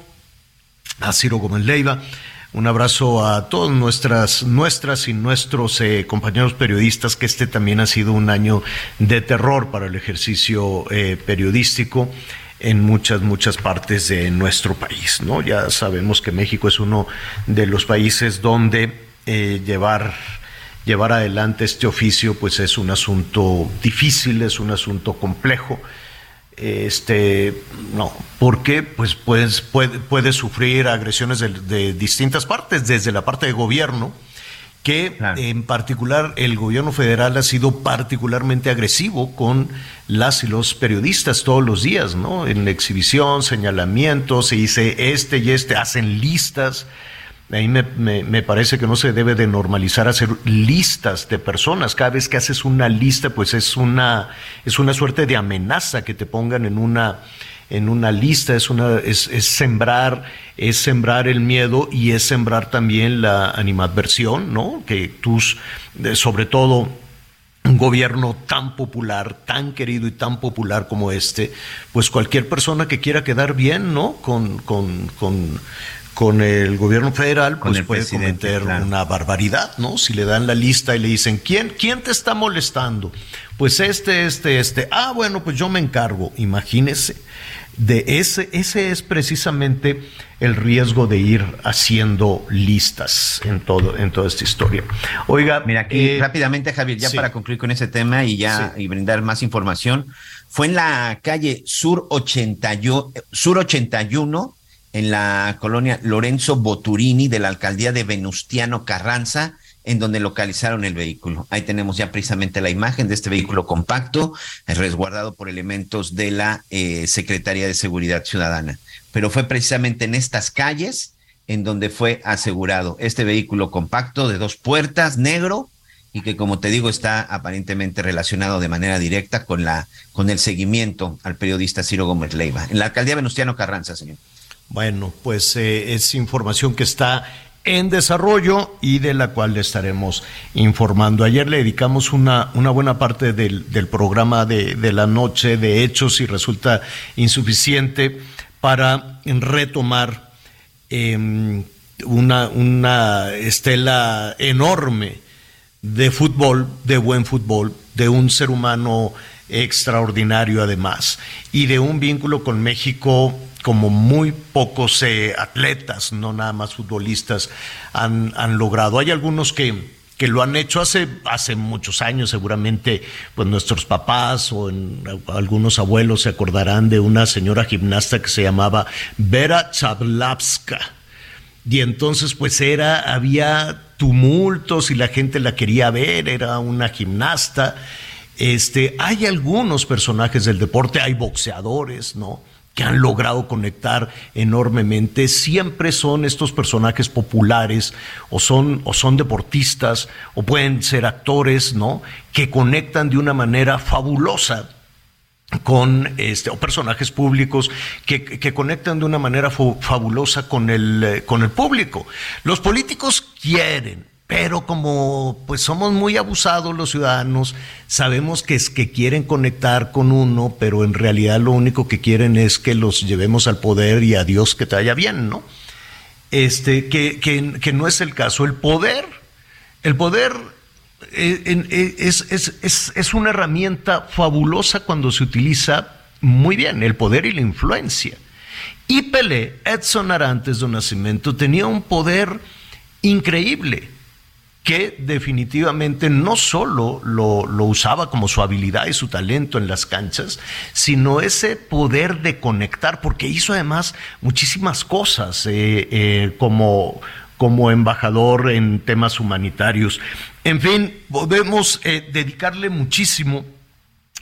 [SPEAKER 2] a Ciro Gómez Leiva. Un abrazo a todas nuestras, nuestras y nuestros eh, compañeros periodistas, que este también ha sido un año de terror para el ejercicio eh, periodístico en muchas, muchas partes de nuestro país. ¿no? Ya sabemos que México es uno de los países donde eh, llevar, llevar adelante este oficio pues es un asunto difícil, es un asunto complejo este no porque pues puedes puede, puede sufrir agresiones de, de, distintas partes desde la parte de gobierno que claro. en particular el gobierno federal ha sido particularmente agresivo con las y los periodistas todos los días no en la exhibición señalamientos se dice este y este hacen listas a mí me, me, me, parece que no se debe de normalizar hacer listas de personas. Cada vez que haces una lista, pues es una, es una suerte de amenaza que te pongan en una, en una lista, es, una, es, es sembrar, es sembrar el miedo y es sembrar también la animadversión, ¿no? Que tus, sobre todo, un gobierno tan popular, tan querido y tan popular como este, pues cualquier persona que quiera quedar bien, ¿no? Con, con, con el gobierno federal, pues puede cometer claro. una barbaridad, ¿no? Si le dan la lista y le dicen, ¿quién, ¿quién te está molestando? Pues este, este, este. Ah, bueno, pues yo me encargo. Imagínese. De ese, ese es precisamente el riesgo de ir haciendo listas en todo, en toda esta historia. Oiga,
[SPEAKER 6] mira aquí eh, rápidamente, Javier, ya sí. para concluir con ese tema y ya sí. y brindar más información, fue en la calle Sur 81, Sur 81 en la colonia Lorenzo Boturini de la alcaldía de Venustiano Carranza, en donde localizaron el vehículo. Ahí tenemos ya precisamente la imagen de este vehículo compacto, resguardado por elementos de la eh, Secretaría de Seguridad Ciudadana. Pero fue precisamente en estas calles en donde fue asegurado este vehículo compacto de dos puertas, negro, y que como te digo está aparentemente relacionado de manera directa con la con el seguimiento al periodista Ciro Gómez Leiva en la alcaldía Venustiano Carranza, señor.
[SPEAKER 2] Bueno, pues eh, es información que está en desarrollo y de la cual le estaremos informando. Ayer le dedicamos una, una buena parte del, del programa de, de, la noche de hechos y resulta insuficiente para retomar eh, una, una estela enorme de fútbol, de buen fútbol, de un ser humano extraordinario además, y de un vínculo con México como muy pocos eh, atletas, no nada más futbolistas, han, han logrado. Hay algunos que, que lo han hecho hace, hace muchos años, seguramente pues nuestros papás o algunos abuelos se acordarán de una señora gimnasta que se llamaba Vera Chablavska. Y entonces pues era, había tumultos y la gente la quería ver, era una gimnasta. Este, hay algunos personajes del deporte, hay boxeadores, ¿no? Que han logrado conectar enormemente, siempre son estos personajes populares o son, o son deportistas o pueden ser actores, ¿no? Que conectan de una manera fabulosa con este o personajes públicos que, que conectan de una manera fabulosa con el, eh, con el público. Los políticos quieren, pero como pues somos muy abusados los ciudadanos, sabemos que es que quieren conectar con uno, pero en realidad lo único que quieren es que los llevemos al poder y a Dios que te vaya bien, ¿no? Este, que, que, no es el caso. El poder, el poder eh, eh, es, es, es, es una herramienta fabulosa cuando se utiliza muy bien, el poder y la influencia. Y Pelé, Edson Arantes de Nacimiento, tenía un poder increíble que definitivamente no solo lo, usaba como su habilidad y su talento en las canchas, sino ese poder de conectar, porque hizo además muchísimas cosas eh, eh, como, como embajador en temas humanitarios. En fin, podemos eh, dedicarle muchísimo.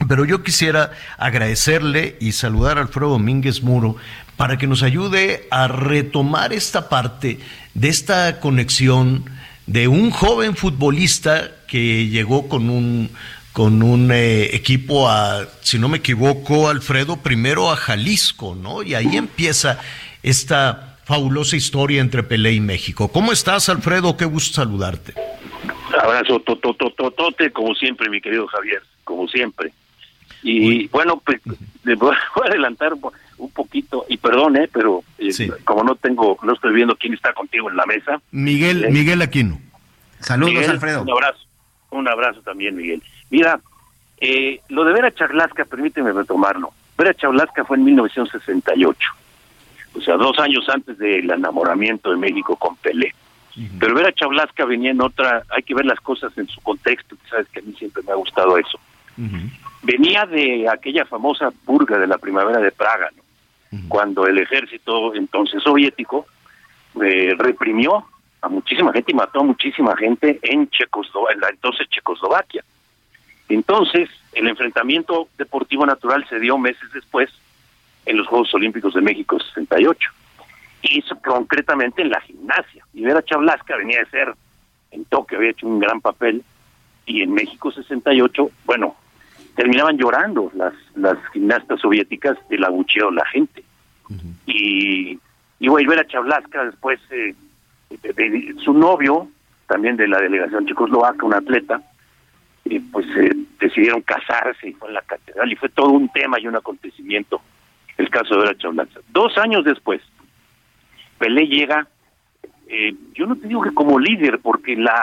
[SPEAKER 2] Pero yo quisiera agradecerle y saludar a Alfredo Domínguez Muro para que nos ayude a retomar esta parte de esta conexión de un joven futbolista que llegó con un con un eh, equipo a, si no me equivoco, Alfredo, primero a Jalisco, ¿no? Y ahí empieza esta fabulosa historia entre Pelé y México. ¿Cómo estás, Alfredo? Qué gusto saludarte.
[SPEAKER 9] Abrazo totototote, como siempre, mi querido Javier, como siempre. Y bueno, pues le voy a adelantar un poquito, y perdón, eh, pero eh, como no tengo, no estoy viendo quién está contigo en la mesa.
[SPEAKER 2] Miguel,
[SPEAKER 9] Eh,
[SPEAKER 2] Miguel Aquino.
[SPEAKER 6] Saludos,
[SPEAKER 9] Miguel,
[SPEAKER 6] Alfredo.
[SPEAKER 9] Un abrazo, un abrazo también, Miguel. Mira, eh, lo de Vera Charlasca, permíteme retomarlo. Vera Charlasca fue en 1968, o sea, dos años antes del enamoramiento de México con Pelé. Pero Vera Charlasca venía en otra, hay que ver las cosas en su contexto, tú sabes que a mí siempre me ha gustado eso. Venía de aquella famosa purga de la primavera de Praga, ¿no? cuando el ejército entonces soviético eh, reprimió a muchísima gente y mató a muchísima gente en Checoslovaquia, en la entonces Checoslovaquia. Entonces, el enfrentamiento deportivo natural se dio meses después en los Juegos Olímpicos de México 68. Y concretamente en la gimnasia. Y Vera Chablasca venía de ser en Tokio, había hecho un gran papel, y en México 68, bueno, terminaban llorando las, las gimnastas soviéticas del abucheo de la gente. Y, y bueno, Vera Chablasca después, eh, de- de- su novio, también de la delegación checoslovaca, un atleta, y pues eh, decidieron casarse y fue en la catedral y fue todo un tema y un acontecimiento el caso de Vera Chablasca. Dos años después, Pelé llega, eh, yo no te digo que como líder, porque la,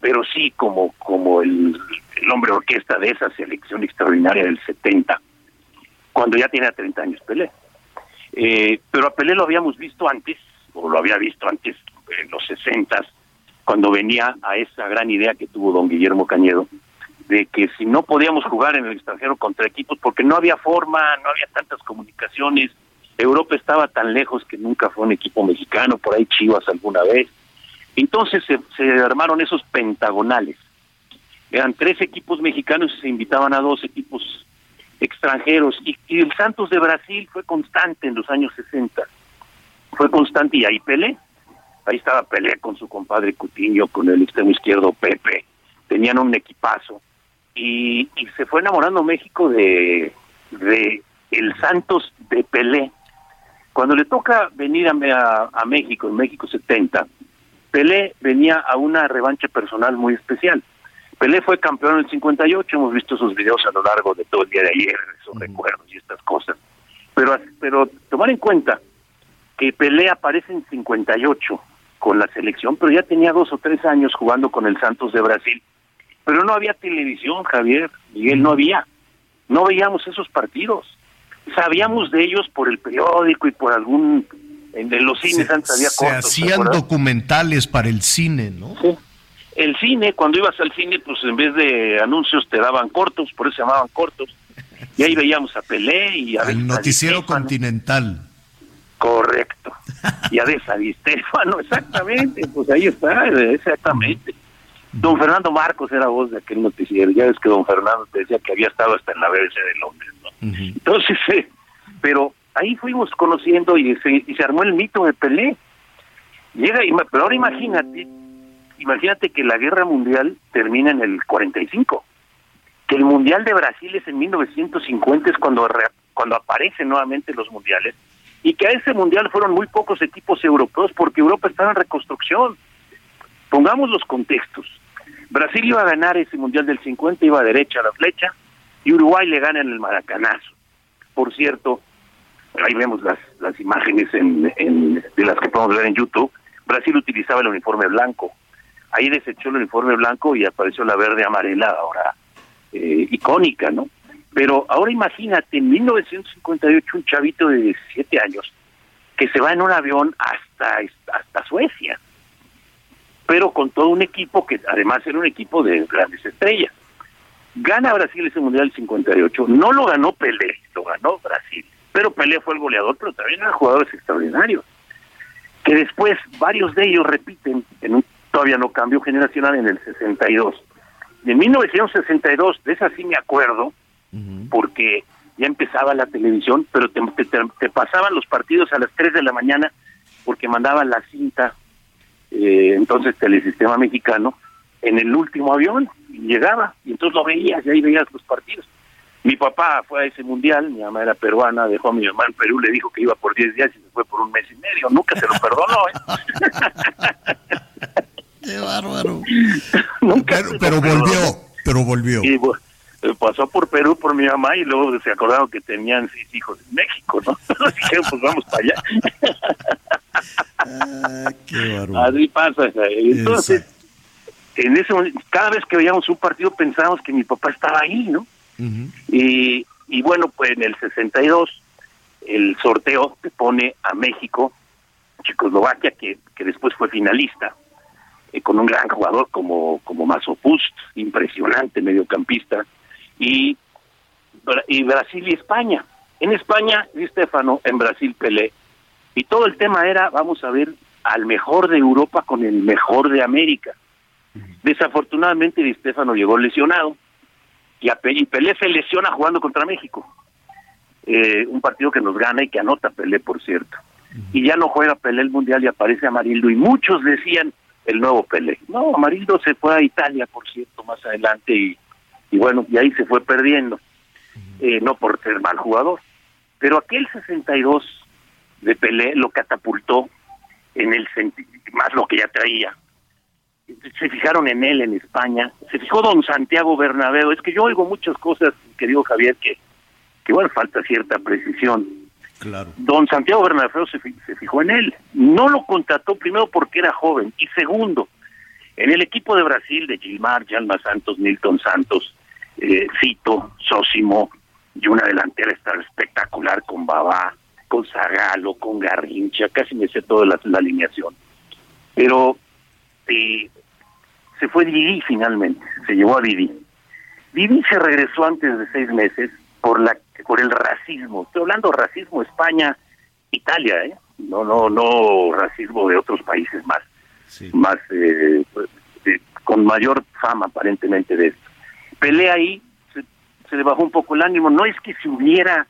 [SPEAKER 9] pero sí como como el, hombre orquesta de esa selección extraordinaria del 70, cuando ya tenía 30 años Pelé. Eh, pero a Pelé lo habíamos visto antes, o lo había visto antes en los 60, cuando venía a esa gran idea que tuvo don Guillermo Cañedo, de que si no podíamos jugar en el extranjero contra equipos, porque no había forma, no había tantas comunicaciones, Europa estaba tan lejos que nunca fue un equipo mexicano, por ahí Chivas alguna vez. Entonces se, se armaron esos pentagonales. Eran tres equipos mexicanos y se invitaban a dos equipos extranjeros. Y, y el Santos de Brasil fue constante en los años 60. Fue constante y ahí Pelé. Ahí estaba Pelé con su compadre Cutiño, con el extremo izquierdo Pepe. Tenían un equipazo. Y, se fue enamorando México de, de el Santos de Pelé. Cuando le toca venir a, a, a México, en México 70, Pelé venía a una revancha personal muy especial. Pelé fue campeón en el 58, hemos visto sus videos a lo largo de todo el día de ayer, esos recuerdos y estas cosas. Pero, pero tomar en cuenta que Pelé aparece en 58 con la selección, pero ya tenía dos o tres años jugando con el Santos de Brasil. Pero no había televisión, Javier, Miguel, no había. No veíamos esos partidos. Sabíamos de ellos por el periódico y por algún... En, los cines
[SPEAKER 2] Se,
[SPEAKER 9] antes había
[SPEAKER 2] se
[SPEAKER 9] cortos. ¿te
[SPEAKER 2] hacían documentales para el cine, ¿no?
[SPEAKER 9] Sí. El cine, cuando ibas al cine, pues en vez de anuncios te daban cortos, por eso se llamaban cortos. Y ahí veíamos a Pelé y a
[SPEAKER 2] El
[SPEAKER 9] a
[SPEAKER 2] noticiero continental.
[SPEAKER 9] Correcto. Y a veces a Di Stéfano, exactamente, pues ahí está, exactamente. Don Fernando Marcos era voz de aquel noticiero. Ya ves que don Fernando te decía que había estado hasta en la BBC de Londres, ¿no? Entonces, eh, pero ahí fuimos conociendo y se, y se armó el mito de Pelé. Llega, pero ahora imagínate, imagínate que la guerra mundial termina en el 45, que el mundial de Brasil es en 1950 es cuando re- cuando aparecen nuevamente los mundiales y que a ese mundial fueron muy pocos equipos europeos porque Europa estaba en reconstrucción. Pongamos los contextos. Brasil iba a ganar ese mundial del 50, iba derecha a la flecha y Uruguay le gana en el Maracanazo. Por cierto, ahí vemos las, las imágenes en, en- de las que podemos ver en YouTube. Brasil utilizaba el uniforme blanco. Ahí desechó el uniforme blanco y apareció la verde amarela, ahora eh, icónica, ¿no? Pero ahora imagínate, en 1958, un chavito de 17 años que se va en un avión hasta, hasta Suecia, pero con todo un equipo que además era un equipo de grandes estrellas. Gana Brasil ese Mundial del 58, no lo ganó Pelé, lo ganó Brasil, pero Pelé fue el goleador, pero también eran jugadores extraordinarios, que después varios de ellos repiten en un todavía no cambio generacional en el 62. Y en 1962, de esa sí me acuerdo, porque ya empezaba la televisión, pero te, te- te- te pasaban los partidos a las 3 de la mañana porque mandaban la cinta, eh, entonces Telesistema Mexicano, en el último avión, y llegaba, y entonces lo veías, y ahí veías los partidos. Mi papá fue a ese mundial, mi mamá era peruana, dejó a mi mamá en Perú, le dijo que iba por 10 días y se fue por un mes y medio, nunca se lo perdonó, ¿eh?
[SPEAKER 2] Qué bárbaro.
[SPEAKER 9] Nunca
[SPEAKER 2] Pero, pero volvió, pero volvió.
[SPEAKER 9] Y bu- eh, pasó por Perú por mi mamá y luego se acordaron que tenían seis hijos en México, ¿no? Dijeron, pues vamos para allá.
[SPEAKER 2] Ah, qué bárbaro.
[SPEAKER 9] Así pasa. Entonces, en ese momento, cada vez que veíamos un partido pensábamos que mi papá estaba ahí, ¿no? Y, y bueno, pues en el 62 el sorteo te pone a México, Checoslovaquia, que, que después fue finalista, eh, con un gran jugador como, como Mazopust, impresionante mediocampista, y, y Brasil y España. En España, Di Stefano, en Brasil Pelé. Y todo el tema era, vamos a ver, al mejor de Europa con el mejor de América. Desafortunadamente Di Stefano llegó lesionado y, a Pe- y Pelé se lesiona jugando contra México. Eh, un partido que nos gana y que anota Pelé, por cierto. Y ya no juega Pelé el Mundial y aparece Amarildo. Y muchos decían el nuevo Pelé. No, Amarildo se fue a Italia, por cierto, más adelante. Y, y bueno, y ahí se fue perdiendo. Eh, no por ser mal jugador. Pero aquel 62 de Pelé lo catapultó en el más lo que ya traía. Se fijaron en él en España, se fijó don Santiago Bernabéu. Es que yo oigo muchas cosas, querido Javier, que, que bueno, falta cierta precisión.
[SPEAKER 2] Claro.
[SPEAKER 9] Don Santiago Bernabéu se, fi- se fijó en él. No lo contrató primero porque era joven y segundo, en el equipo de Brasil de Gilmar, Jalma Santos, Milton Santos, eh, Cito, Sósimo y una delantera espectacular con Babá, con Zagalo, con Garrincha, casi me sé toda la, la alineación. Pero eh, se fue Didi finalmente, se llevó a Didi. Didi se regresó antes de seis meses por la por el racismo. Estoy hablando racismo España, Italia, ¿eh? No, no, no racismo de otros países más, más eh, eh, con mayor fama aparentemente de esto. Pelea ahí, se, se le bajó un poco el ánimo. No es que se hubiera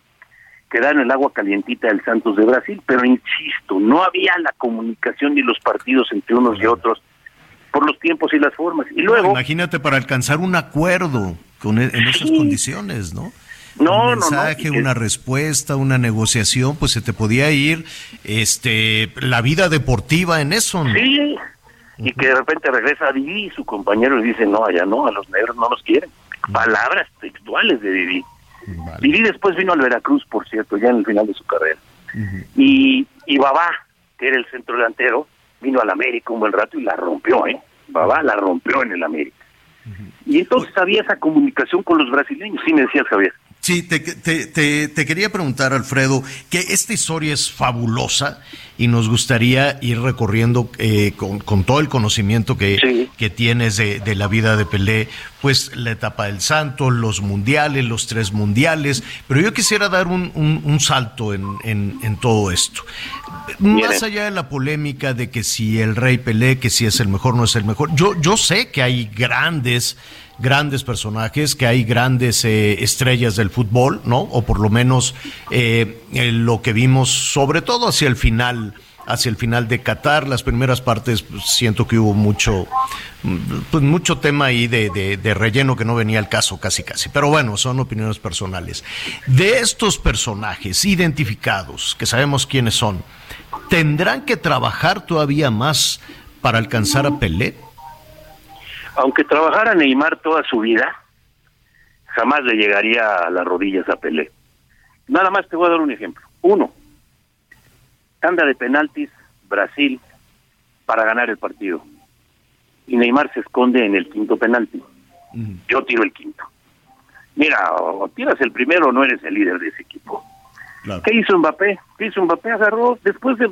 [SPEAKER 9] quedado en el agua calientita del Santos de Brasil, pero insisto, no había la comunicación ni los partidos entre unos y otros por los tiempos y las formas. Y luego,
[SPEAKER 2] Imagínate para alcanzar un acuerdo con, e- en esas
[SPEAKER 9] Sí.
[SPEAKER 2] condiciones, ¿no?
[SPEAKER 9] No,
[SPEAKER 2] un
[SPEAKER 9] no, no,
[SPEAKER 2] mensaje, una respuesta, una negociación, pues se te podía ir este la vida deportiva en eso, ¿no?
[SPEAKER 9] Sí, y que de repente regresa Didi y su compañero le dice, no, allá no, a los negros no los quieren. Palabras textuales de Didi. Didi después vino al Veracruz, por cierto, ya en el final de su carrera. Y, y Babá, que era el centro delantero, vino al América un buen rato y la rompió, ¿eh? Babá la rompió en el América. Y entonces había esa comunicación con los brasileños, sí me decías Javier.
[SPEAKER 2] Sí, te, te, te, te, quería preguntar, Alfredo, que esta historia es fabulosa y nos gustaría ir recorriendo eh, con, con, todo el conocimiento que, sí. que tienes de, de, la vida de Pelé, pues la etapa del santo, los mundiales, los tres mundiales, pero yo quisiera dar un, un, un salto en, en, en, todo esto. Más allá de la polémica de que si el rey Pelé, que si es el mejor, no es el mejor, yo, yo sé que hay grandes grandes personajes, que hay grandes eh, estrellas del fútbol, ¿no? O por lo menos eh, eh, lo que vimos, sobre todo hacia el final, hacia el final de Qatar, las primeras partes pues, siento que hubo mucho, pues mucho tema ahí de, de, de, relleno que no venía al caso casi casi. Pero bueno, son opiniones personales. De estos personajes identificados, que sabemos quiénes son, ¿tendrán que trabajar todavía más para alcanzar a Pelé?
[SPEAKER 9] Aunque trabajara Neymar toda su vida, jamás le llegaría a las rodillas a Pelé. Nada más te voy a dar un ejemplo. Uno, tanda de penaltis, Brasil, para ganar el partido. Y Neymar se esconde en el quinto penalti. Uh -huh. Yo tiro el quinto. Mira, o tiras el primero o no eres el líder de ese equipo. Claro. ¿Qué hizo Mbappé? ¿Qué hizo Mbappé? Agarró, después de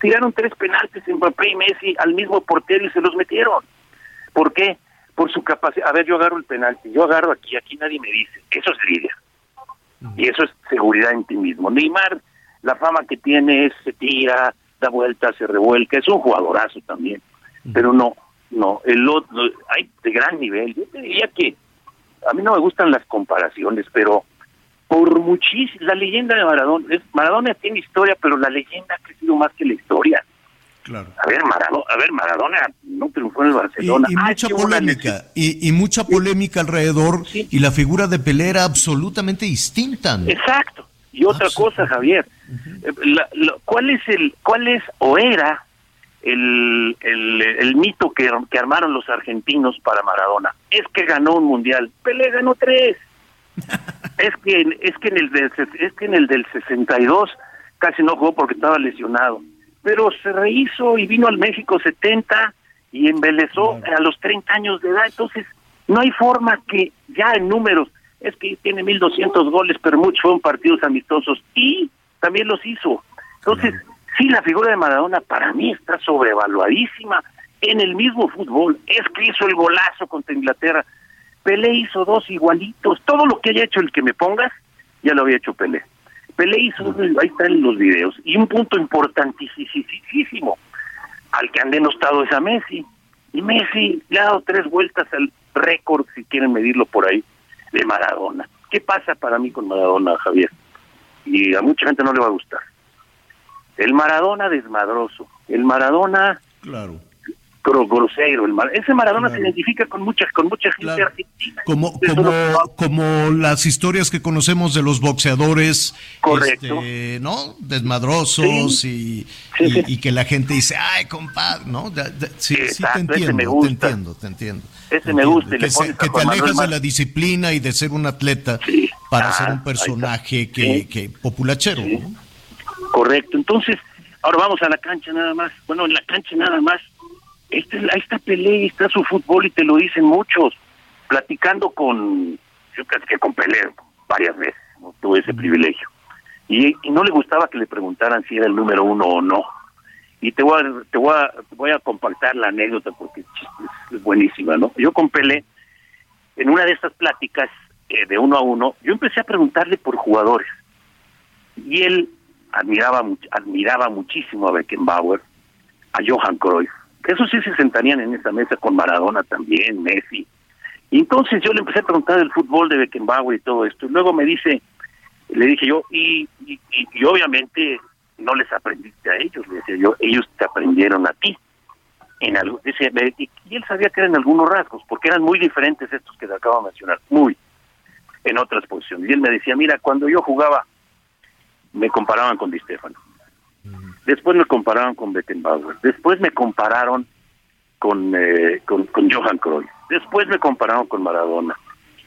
[SPEAKER 9] tiraron tres penaltis Mbappé y Messi al mismo portero y se los metieron. ¿Por qué? Por su capacidad. A ver, yo agarro el penalti, yo agarro aquí, aquí nadie me dice. Eso es líder. Y eso es seguridad en ti mismo. Neymar, la fama que tiene es se tira, da vueltas, se revuelca, es un jugadorazo también. Pero no, no, el otro, hay de gran nivel. Yo te diría que a mí no me gustan las comparaciones, pero por muchísimo, la leyenda de Maradona, es, Maradona tiene historia, pero la leyenda ha crecido más que la historia.
[SPEAKER 2] Claro.
[SPEAKER 9] A ver, Maradona, a ver, Maradona no triunfó en el Barcelona.
[SPEAKER 2] Y, y mucha polémica, y, y, mucha polémica alrededor, sí. y la figura de Pelé era absolutamente distinta. ¿no?
[SPEAKER 9] Exacto. Y otra cosa, Javier, uh -huh. la, la, ¿cuál es el, cuál es o era el, el, el mito que, que armaron los argentinos para Maradona? Es que ganó un mundial. Pelé ganó tres. es que es que en el del, es que en el del 62 casi no jugó porque estaba lesionado pero se rehizo y vino al México 70 y embelezó a los 30 años de edad. Entonces, no hay forma que ya en números, es que tiene 1.200 goles, pero muchos fueron partidos amistosos y también los hizo. Entonces, sí, la figura de Maradona para mí está sobrevaluadísima en el mismo fútbol. Es que hizo el golazo contra Inglaterra. Pelé hizo dos igualitos. Todo lo que haya hecho el que me pongas, ya lo había hecho Pelé. Pelé hizo, ahí están los videos, y un punto importantísimo al que han denostado es a Messi. Y Messi le ha dado tres vueltas al récord, si quieren medirlo por ahí, de Maradona. ¿Qué pasa para mí con Maradona, Javier? Y a mucha gente no le va a gustar. El Maradona desmadroso, el Maradona
[SPEAKER 2] claro
[SPEAKER 9] grosero. El Mar ese Maradona claro. se identifica con muchas con mucha gente
[SPEAKER 2] claro. argentina. Como, como, como las historias que conocemos de los boxeadores,
[SPEAKER 9] Correcto.
[SPEAKER 2] Este, ¿no? Desmadrosos sí. Y, sí, y, y, que la gente dice, ay, compadre, ¿no? Sí, te entiendo, te entiendo, te entiendo.
[SPEAKER 9] Ese me gusta.
[SPEAKER 2] Que, se, que te alejas de la disciplina y de ser un atleta para ah, ser un personaje que, que populachero. ¿no?
[SPEAKER 9] Correcto. Entonces, ahora vamos a la cancha nada más. Bueno, en la cancha nada más ahí está Pelé, está su fútbol y te lo dicen muchos. Platicando con, yo platiqué con Pelé varias veces, ¿no? tuve ese privilegio. Y, y, no le gustaba que le preguntaran si era el número uno o no. Y te voy a, te voy a, te voy a compactar la anécdota porque es, es, buenísima, ¿no? Yo con Pelé, en una de estas pláticas eh, de uno a uno, yo empecé a preguntarle por jugadores. Y él admiraba, admiraba muchísimo a Beckenbauer, a Johan Cruyff, esos sí se sentarían en esa mesa con Maradona también, Messi. Y entonces yo le empecé a preguntar del fútbol de Beckenbauer y todo esto. Y luego me dice, le dije yo, y, y, y obviamente no les aprendiste a ellos, le decía yo, ellos te aprendieron a ti. En algo, dice, y él sabía que eran algunos rasgos, porque eran muy diferentes estos que te acabo de mencionar, muy, en otras posiciones. Y él me decía, mira, cuando yo jugaba, me comparaban con Di Stefano Después me compararon con Beckenbauer. Después me compararon con, eh, con, con, Johan Cruyff. Después me compararon con Maradona.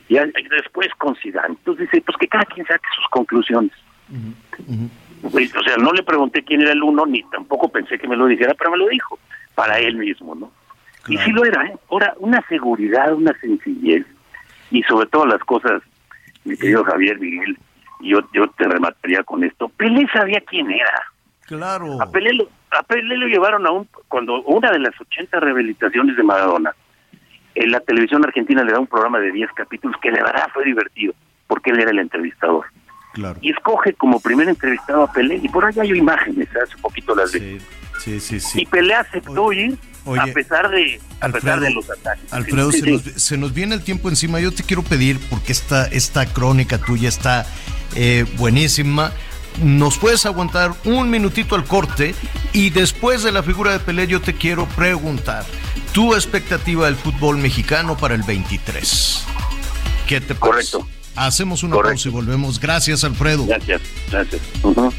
[SPEAKER 9] Y después con Zidane. Entonces dice, pues que cada quien saque sus conclusiones. Uh -huh. pues, o sea, no le pregunté quién era el uno, ni tampoco pensé que me lo dijera, pero me lo dijo. para él mismo, ¿no? Y sí lo era, ¿eh? Ahora, una seguridad, una sencillez, y sobre todo las cosas, mi querido Javier Miguel, y yo, yo te remataría con esto, Pelé sabía quién era.
[SPEAKER 2] Claro.
[SPEAKER 9] A Pelé, lo, a Pelé lo llevaron a un, cuando una de las 80 rehabilitaciones de Maradona, en la televisión argentina le da un programa de 10 capítulos que de verdad fue divertido, porque él era el entrevistador.
[SPEAKER 2] Claro.
[SPEAKER 9] Y escoge como primer entrevistado a Pelé, y por ahí hay imágenes, hace poquito las de...
[SPEAKER 2] Sí, sí, sí.
[SPEAKER 9] Y Pelé aceptó ir
[SPEAKER 2] oye,
[SPEAKER 9] a pesar de a pesar de los ataques.
[SPEAKER 2] Alfredo,
[SPEAKER 9] Sí,
[SPEAKER 2] se,
[SPEAKER 9] sí.
[SPEAKER 2] Nos, se nos viene el tiempo encima. Yo te quiero pedir, porque esta, esta crónica tuya está eh, buenísima. Nos puedes aguantar un minutito al corte y después de la figura de Pelé yo te quiero preguntar tu expectativa del fútbol mexicano para el 23. ¿Qué te parece?
[SPEAKER 9] Correcto.
[SPEAKER 2] Hacemos una
[SPEAKER 9] Correcto.
[SPEAKER 2] pausa y volvemos. Gracias, Alfredo.
[SPEAKER 9] Gracias, gracias. Ujú.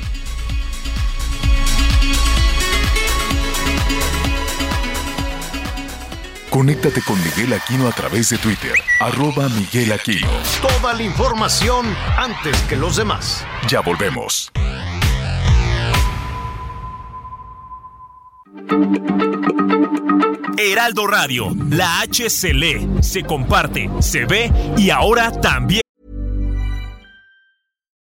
[SPEAKER 3] Conéctate con Miguel Aquino a través de Twitter, arroba Miguel Aquino.
[SPEAKER 2] Toda la información antes que los demás.
[SPEAKER 3] Ya volvemos.
[SPEAKER 1] Heraldo Radio, la H se lee, se comparte, se ve y ahora también.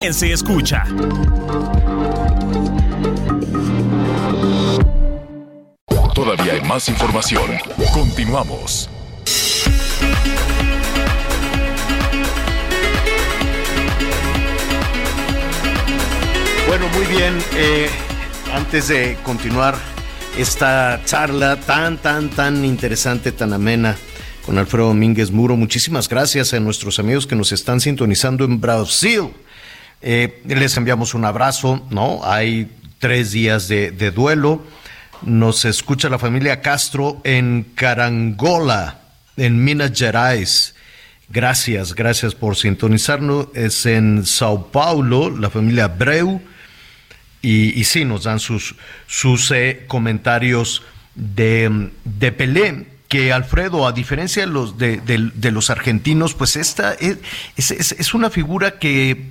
[SPEAKER 1] Se escucha.
[SPEAKER 3] Todavía hay más información. Continuamos.
[SPEAKER 2] Bueno, muy bien. eh, antes de continuar esta charla tan, tan, tan interesante, tan amena con Alfredo Domínguez Muro, muchísimas gracias a nuestros amigos que nos están sintonizando en Brasil. Eh, les enviamos un abrazo, ¿no? Hay tres días de, duelo. Nos escucha la familia Castro en Carangola, en Minas Gerais. Gracias, gracias por sintonizarnos. Es en Sao Paulo, la familia Breu. Y, sí, nos dan sus, sus eh, comentarios de, de Pelé, que Alfredo, a diferencia de los, de, de- los argentinos, pues esta es, es- es- es una figura que,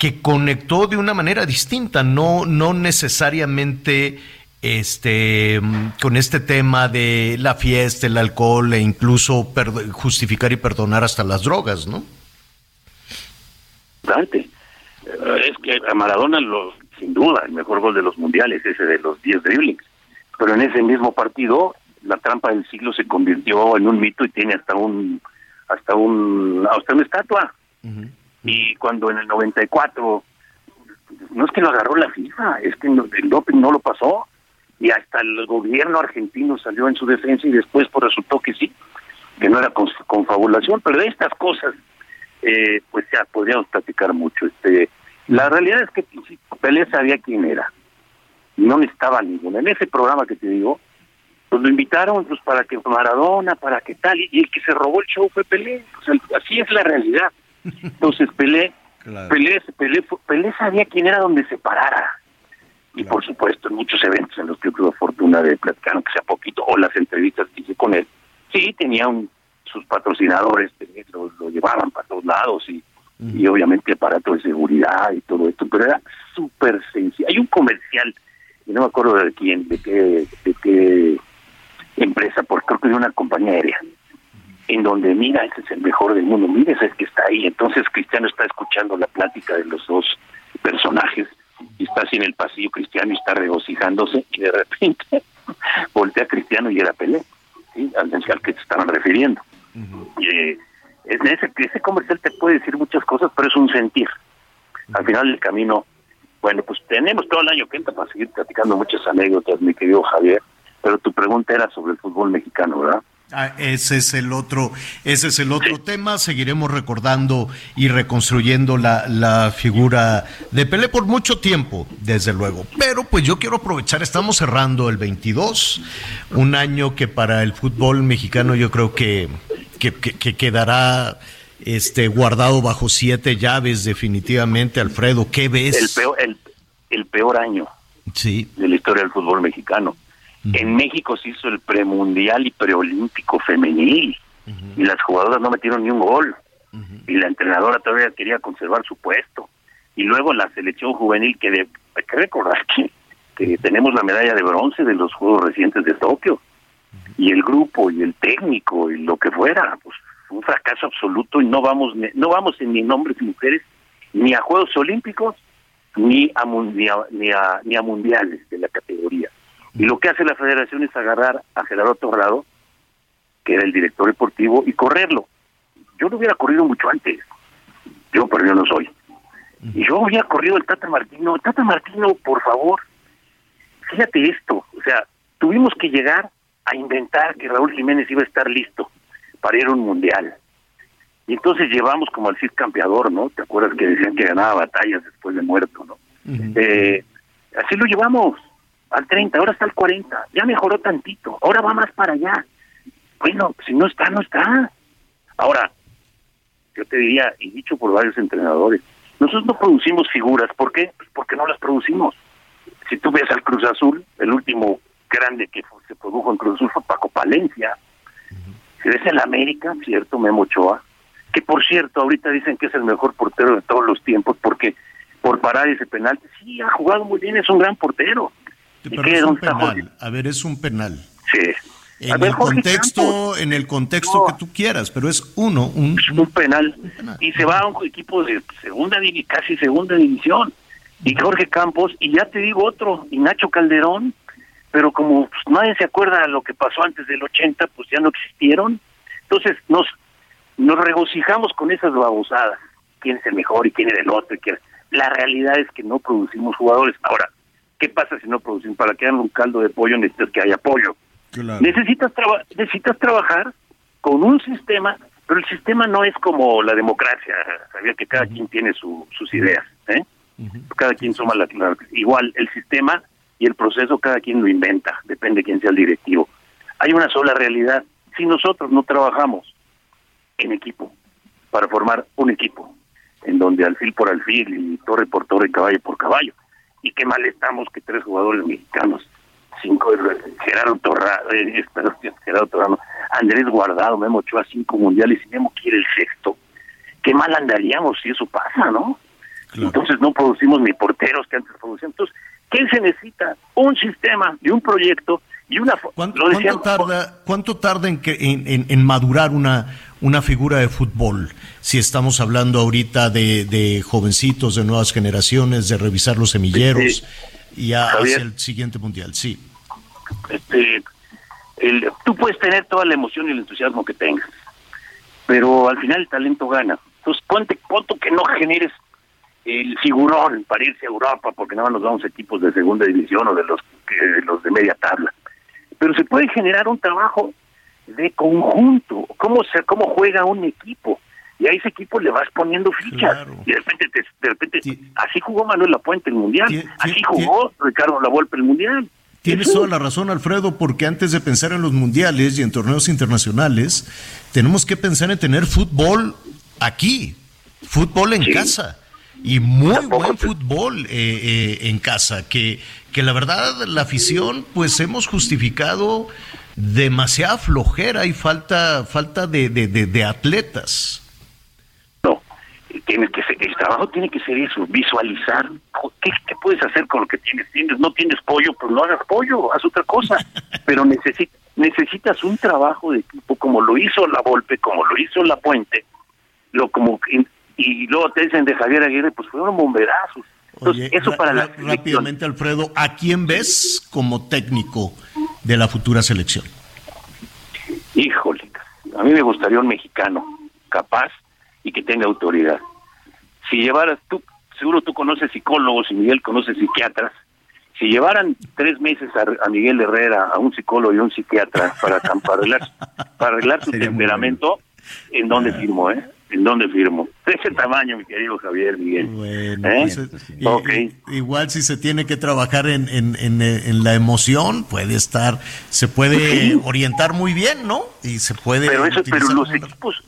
[SPEAKER 2] que conectó de una manera distinta, no, no necesariamente este, con este tema de la fiesta, el alcohol e incluso justificar y perdonar hasta las drogas, ¿no?
[SPEAKER 9] Importante. Eh, Es que a Maradona, lo, sin duda, el mejor gol de los mundiales, ese de los 10 driblings. Pero en ese mismo partido, la trampa del siglo se convirtió en un mito y tiene hasta un hasta un hasta una estatua. Y cuando en el 94 no es que lo agarró la FIFA, es que el doping no lo pasó y hasta el gobierno argentino salió en su defensa y después pues resultó que sí, que no era con- confabulación, pero de estas cosas eh, pues ya podríamos platicar mucho. Este, la realidad es que sí, Pelé sabía quién era, no necesitaba ninguna. En ese programa que te digo, pues lo invitaron pues para que Maradona, para que tal, y, el que se robó el show fue Pelé. Así es la realidad. Entonces Pelé, Pelé, Pelé, fue- Pelé sabía quién era donde se parara. Y por supuesto, en muchos eventos en los que yo tuve fortuna de platicar, aunque sea poquito, o las entrevistas que hice con él, sí, tenía un, sus patrocinadores, tenía- lo, lo llevaban para todos lados y, y obviamente aparato de seguridad y todo esto, pero era súper sencillo. Hay un comercial, y no me acuerdo de quién, de qué, de qué empresa, porque creo que de una compañía aérea, en donde, mira, ese es el mejor del mundo, mira, ese es el que está ahí. Entonces Cristiano está escuchando la plática de los dos personajes y está así en el pasillo Cristiano y está regocijándose y de repente voltea Cristiano y era Pelé, ¿sí? al, al que te estaban refiriendo. Y, eh, es- ese, ese comercial te puede decir muchas cosas, pero es un sentir. Al final del camino, bueno, pues tenemos todo el año que entra para seguir platicando muchas anécdotas, mi querido Javier, pero tu pregunta era sobre el fútbol mexicano, ¿verdad?
[SPEAKER 2] Ah, ese es el otro, ese es el otro tema. Seguiremos recordando y reconstruyendo la, la, figura de Pelé por mucho tiempo, desde luego. Pero pues yo quiero aprovechar, estamos cerrando el 22, un año que para el fútbol mexicano yo creo que, que, que quedará este guardado bajo siete llaves definitivamente. Alfredo, ¿qué ves?
[SPEAKER 9] El peor, el, el peor año
[SPEAKER 2] sí.
[SPEAKER 9] de la historia del fútbol mexicano. En México se hizo el premundial y preolímpico femenil. Y las jugadoras no metieron ni un gol. Y la entrenadora todavía quería conservar su puesto. Y luego la selección juvenil que de, hay que recordar que, que tenemos la medalla de bronce de los Juegos recientes de Tokio. Y el grupo y el técnico y lo que fuera pues un fracaso absoluto. Y no vamos no vamos en ni hombres y mujeres ni a Juegos Olímpicos ni a, ni a, ni a, ni a mundiales de la categoría. Y lo que hace la federación es agarrar a Gerardo Torrado, que era el director deportivo, y correrlo. Yo lo hubiera corrido mucho antes. Yo, pero yo no soy. Y yo hubiera corrido el Tata Martino. Tata Martino, por favor, fíjate esto. O sea, tuvimos que llegar a inventar que Raúl Jiménez iba a estar listo para ir a un mundial. Y entonces llevamos como al Cid campeador, ¿no? ¿Te acuerdas que decían que ganaba batallas después de muerto, ¿no? eh, así lo llevamos al 30, ahora está al 40, ya mejoró tantito, ahora va más para allá. Bueno, si no está, no está. Ahora, yo te diría, y dicho por varios entrenadores, nosotros no producimos figuras, ¿por qué? Pues porque no las producimos. Si tú ves al Cruz Azul, el último grande que se produjo en Cruz Azul fue Paco Palencia. Si ves el América, cierto, Memo Ochoa, que por cierto, ahorita dicen que es el mejor portero de todos los tiempos porque por parar ese penal, sí, ha jugado muy bien, es un gran portero.
[SPEAKER 2] Pero es un penal. A ver, es un penal.
[SPEAKER 9] Sí.
[SPEAKER 2] En ver, el contexto, en el contexto que tú quieras, pero es uno, un,
[SPEAKER 9] es un, penal. un, penal. Y se va a un equipo de segunda casi segunda división. Y Jorge Campos, y ya te digo otro, y Nacho Calderón, pero como pues, nadie se acuerda de lo que pasó antes del 80, pues ya no existieron. Entonces nos nos regocijamos con esas babosadas. ¿Quién es el mejor y quién es el otro? Y quién... La realidad es que no producimos jugadores. Ahora, ¿qué pasa si no producimos? Para que hagan un caldo de pollo necesitas que haya pollo.
[SPEAKER 2] Claro.
[SPEAKER 9] Necesitas, traba necesitas trabajar con un sistema, pero el sistema no es como la democracia. Sabía que cada uh -huh. quien tiene su, sus ideas. ¿eh? Uh -huh. Cada quien suma la, la... Igual, el sistema y el proceso cada quien lo inventa. Depende de quién sea el directivo. Hay una sola realidad. Si nosotros no trabajamos en equipo, para formar un equipo, en donde alfil por alfil y torre por torre, caballo por caballo. Y qué mal estamos que tres jugadores mexicanos, cinco, Gerardo Torrado, eh, Gerardo Torrado, Andrés Guardado, Memo Ochoa, cinco mundiales y Memo quiere el sexto. Qué mal andaríamos si eso pasa, ¿no? Claro. Entonces no producimos ni porteros que antes producíamos. Entonces, ¿qué se necesita? Un sistema y un proyecto y una
[SPEAKER 2] ¿Cuánto, ¿cuánto tarda cuánto tarda en, que, en, en, en, madurar una una figura de fútbol si estamos hablando ahorita de, de jovencitos de nuevas generaciones de revisar los semilleros y ya Javier, hacia el siguiente mundial sí.
[SPEAKER 9] Este el, tú puedes tener toda la emoción y el entusiasmo que tengas pero al final el talento gana. Entonces ponte punto que no generes el figurón para irse a Europa porque nada más nos vamos equipos de segunda división o de los de los de media tabla pero se puede generar un trabajo de conjunto, cómo se cómo juega un equipo y a ese equipo le vas poniendo fichas claro. y de repente te, de repente sí. así jugó Manuel Lapuente el mundial, sí, así sí, jugó Ricardo Lavolpe el mundial.
[SPEAKER 2] Tienes toda la razón, Alfredo, porque antes de pensar en los mundiales y en torneos internacionales, tenemos que pensar en tener fútbol aquí, fútbol en casa y muy Tampoco buen fútbol eh, eh, en casa, que, que la verdad la afición pues hemos justificado demasiada flojera y falta falta de, de, de, de atletas.
[SPEAKER 9] No, tiene que ser, el trabajo tiene que ser eso, visualizar ¿qué, qué puedes hacer con lo que tienes. tienes no tienes pollo, pues no hagas pollo, haz otra cosa, pero necesita, necesitas un trabajo de equipo como lo hizo la Volpe, como lo hizo la Puente, lo como y luego te dicen de Javier Aguirre, pues fueron bomberazos. Entonces,
[SPEAKER 2] Oye,
[SPEAKER 9] eso para la
[SPEAKER 2] rápidamente, Alfredo, ¿a quién ves como técnico de la futura selección?
[SPEAKER 9] Híjole, a mí me gustaría un mexicano capaz y que tenga autoridad. Si llevaras tú, seguro tú conoces psicólogos y Miguel conoce psiquiatras, si llevaran tres meses a, a Miguel Herrera, a un psicólogo y un psiquiatra para, para arreglar, para arreglar su temperamento, ¿en dónde firmo, eh? ¿En dónde firmo? De ese tamaño, mi querido Javier Miguel.
[SPEAKER 2] Bueno,
[SPEAKER 9] ¿Eh?
[SPEAKER 2] pues, eh, y-
[SPEAKER 9] Ok.
[SPEAKER 2] y- igual si se tiene que trabajar en, en, en, eh, en la emoción, puede estar, se puede
[SPEAKER 9] Sí.
[SPEAKER 2] orientar muy bien, ¿no? Y se puede.
[SPEAKER 9] Pero eso, pero los equipos,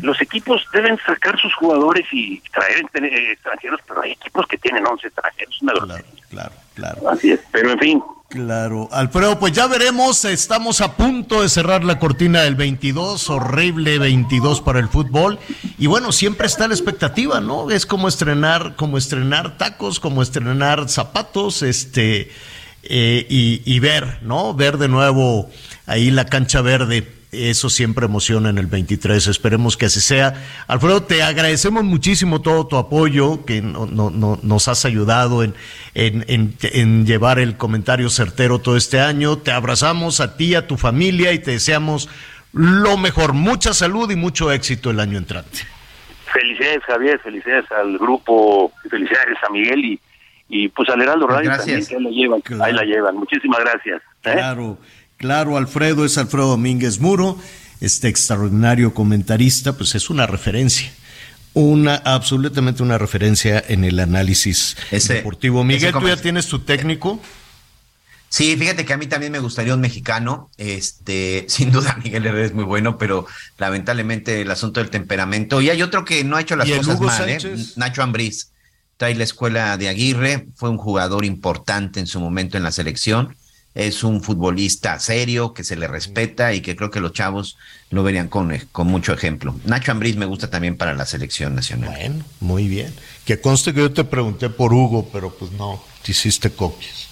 [SPEAKER 9] los equipos deben sacar sus jugadores y traer extranjeros, pero hay equipos que tienen 11 extranjeros, una
[SPEAKER 2] Claro, claro, claro.
[SPEAKER 9] Así es. Pero en fin,
[SPEAKER 2] Claro, Alfredo, pues ya veremos, estamos a punto de cerrar la cortina del 22, horrible 22 para el fútbol, y bueno, siempre está la expectativa, ¿no? Es como estrenar, como estrenar tacos, como estrenar zapatos, este, eh, y, y ver, ¿no? Ver de nuevo ahí la cancha verde. Eso siempre emociona en el 23. Esperemos que así sea. Alfredo, te agradecemos muchísimo todo tu apoyo, que no- no- no- nos has ayudado en, en- en- en llevar el comentario certero todo este año. Te abrazamos a ti, a tu familia y te deseamos lo mejor. Mucha salud y mucho éxito el año entrante.
[SPEAKER 9] felicidades Javier, felicidades al grupo, felicidades a Miguel y, y pues al Heraldo Radio
[SPEAKER 6] Gracias.
[SPEAKER 9] también, que ahí la llevan,
[SPEAKER 2] Claro.
[SPEAKER 9] ahí la llevan. Muchísimas gracias. ¿eh?
[SPEAKER 2] Claro, claro, Alfredo es Alfredo Domínguez Muro, este extraordinario comentarista, pues es una referencia. Una, absolutamente una referencia en el análisis
[SPEAKER 6] Ese-
[SPEAKER 2] deportivo. Miguel, ¿tú ya tienes tu técnico?
[SPEAKER 6] Sí, fíjate que a mí también me gustaría un mexicano. Este, sin duda Miguel Herrera es muy bueno, pero lamentablemente el asunto del temperamento. Y hay otro que no ha hecho las
[SPEAKER 2] ¿Y el
[SPEAKER 6] cosas
[SPEAKER 2] Hugo
[SPEAKER 6] mal, ¿eh? Nacho Ambriz. Trae la escuela de Aguirre, fue un jugador importante en su momento en la selección. Es un futbolista serio, que se le respeta y que creo que los chavos lo verían con, con mucho ejemplo. Nacho Ambriz me gusta también para la selección nacional.
[SPEAKER 2] Bueno, muy bien. Que conste que yo te pregunté por Hugo, pero pues no, te hiciste copias.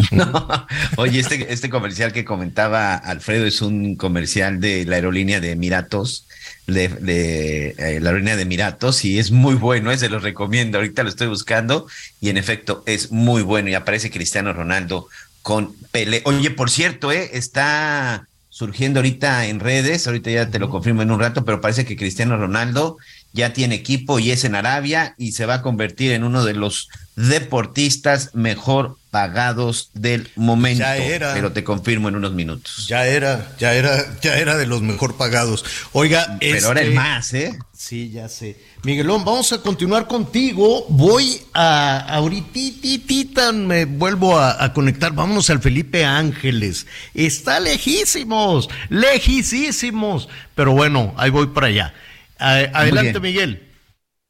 [SPEAKER 6] No. Oye, este, este comercial que comentaba Alfredo es un comercial de la aerolínea de Emiratos, de, de, eh, la aerolínea de Emiratos, y es muy bueno, eh, se los recomiendo. Ahorita lo estoy buscando, y en efecto es muy bueno. Y aparece Cristiano Ronaldo con Pelé. Oye, por cierto, eh, está surgiendo ahorita en redes, ahorita ya te lo confirmo en un rato, pero parece que Cristiano Ronaldo ya tiene equipo y es en Arabia y se va a convertir en uno de los deportistas mejor pagados del momento.
[SPEAKER 2] Ya era.
[SPEAKER 6] Pero te confirmo en unos minutos.
[SPEAKER 2] Ya era, ya era, ya era de los mejor pagados. Oiga,
[SPEAKER 6] Pero ahora el
[SPEAKER 2] este-
[SPEAKER 6] más, ¿eh?
[SPEAKER 2] Sí, ya sé. Miguelón, vamos a continuar contigo. Voy a ahorita me vuelvo a, a conectar. Vámonos al Felipe Ángeles. Está lejísimos, lejísimos. Pero bueno, ahí voy para allá. A- adelante. Miguel.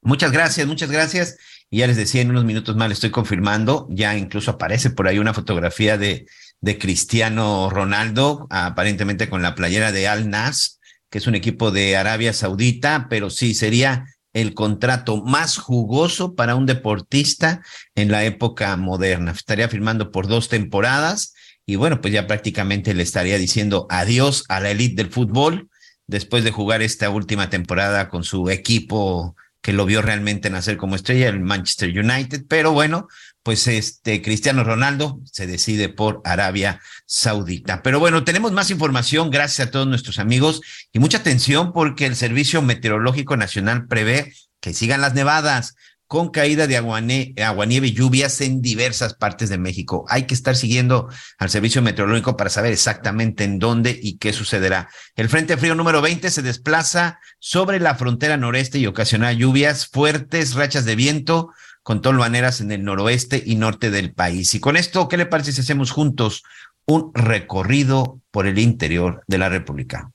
[SPEAKER 6] Muchas gracias, muchas gracias. Y ya les decía, en unos minutos más le estoy confirmando, ya incluso aparece por ahí una fotografía de, de Cristiano Ronaldo, aparentemente con la playera de Al Nas, que es un equipo de Arabia Saudita, pero sí sería el contrato más jugoso para un deportista en la época moderna. Estaría firmando por dos temporadas y bueno, pues ya prácticamente le estaría diciendo adiós a la elite del fútbol después de jugar esta última temporada con su equipo que lo vio realmente nacer como estrella, el Manchester United, pero bueno, pues este Cristiano Ronaldo se decide por Arabia Saudita. Pero bueno, tenemos más información gracias a todos nuestros amigos y mucha atención porque el Servicio Meteorológico Nacional prevé que sigan las nevadas con caída de aguanieve y lluvias en diversas partes de México. Hay que estar siguiendo al servicio meteorológico para saber exactamente en dónde y qué sucederá. El Frente Frío número 20 se desplaza sobre la frontera noreste y ocasiona lluvias fuertes, rachas de viento con tolvaneras en el noroeste y norte del país. Y con esto, ¿qué le parece si hacemos juntos un recorrido por el interior de la República?